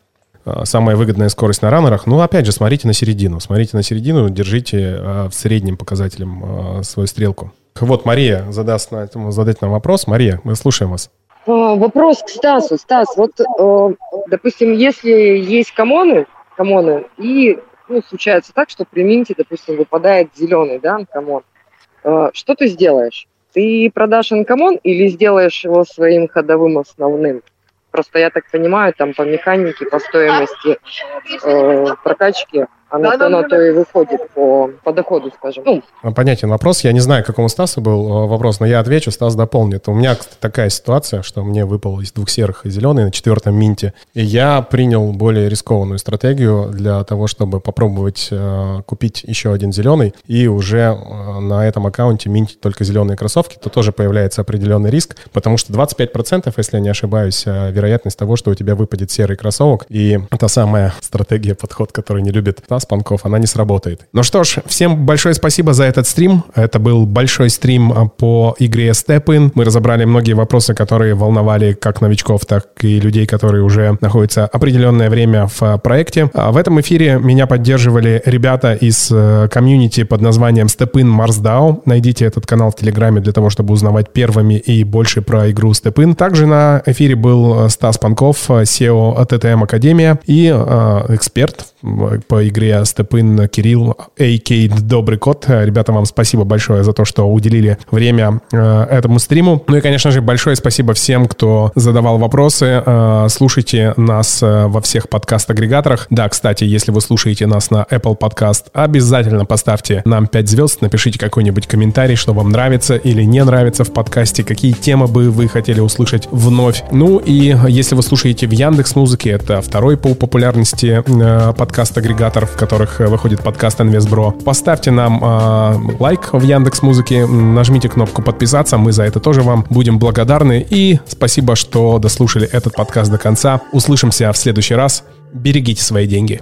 А, Самая выгодная скорость на раннерах. Ну, опять же, смотрите на середину. Смотрите на середину, держите а, в среднем показателем свою стрелку. Вот Мария задаст на этому, задать нам вопрос. Мария, мы слушаем вас. Вопрос к Стасу. Стас, вот, э, допустим, если есть коммоны, коммоны, и ну, случается так, что при минте, допустим, выпадает зеленый, да, коммон, э, что ты сделаешь? Ты продашь инкомон или сделаешь его своим ходовым основным? Просто я так понимаю, там по механике, по стоимости э, прокачки, она то на то и выходит по, по доходу, скажем. Ну, А, Понятен вопрос. Я не знаю, как у Стаса был э, вопрос, но я отвечу, Стас дополнит. У меня такая ситуация, что мне выпало из двух серых и зеленый на четвертом минте. И я принял более рискованную стратегию для того, чтобы попробовать э, купить еще один зеленый и уже э, на этом аккаунте минтить только зеленые кроссовки. То тоже появляется определенный риск, потому что 25%, если я не ошибаюсь, э, вероятность того, что у тебя выпадет серый кроссовок. И та самая стратегия, подход, который не любит Стас Панков, она не сработает. Ну что ж, всем большое спасибо за этот стрим. Это был большой стрим а, по игре Step In. Мы разобрали многие вопросы, которые волновали как новичков, так и людей, которые уже находятся определенное время в а, проекте. А В этом эфире меня поддерживали ребята из э, комьюнити под названием Step In Mars DAO. Найдите этот канал в Телеграме для того, чтобы узнавать первыми и больше про игру Step In. Также на эфире был э, Стас Панков, э, SEO от ТТМ Академия и э, эксперт э, по игре Step In Кирилл, а.к. Добрый Кот. Ребята, вам спасибо большое за то, что уделили время э, этому стриму. Ну и, конечно же, большое спасибо всем, кто задавал вопросы. Э, Слушайте нас э, во всех подкаст-агрегаторах. Да, кстати, если вы слушаете нас на Apple Podcast, обязательно поставьте нам 5 звезд, напишите какой-нибудь комментарий, что вам нравится или не нравится в подкасте, какие темы бы вы хотели услышать вновь. Ну и если вы слушаете в Яндекс Музыке, это второй по популярности подкаст-агрегатор, в которых э, выходит подкаст Инвестбро. Поставьте нам э, лайк в Яндекс Музыке, нажмите кнопку подписаться, мы за это тоже вам будем благодарны. И спасибо, что дослушали этот подкаст до конца. Услышимся в следующий раз. Берегите свои деньги.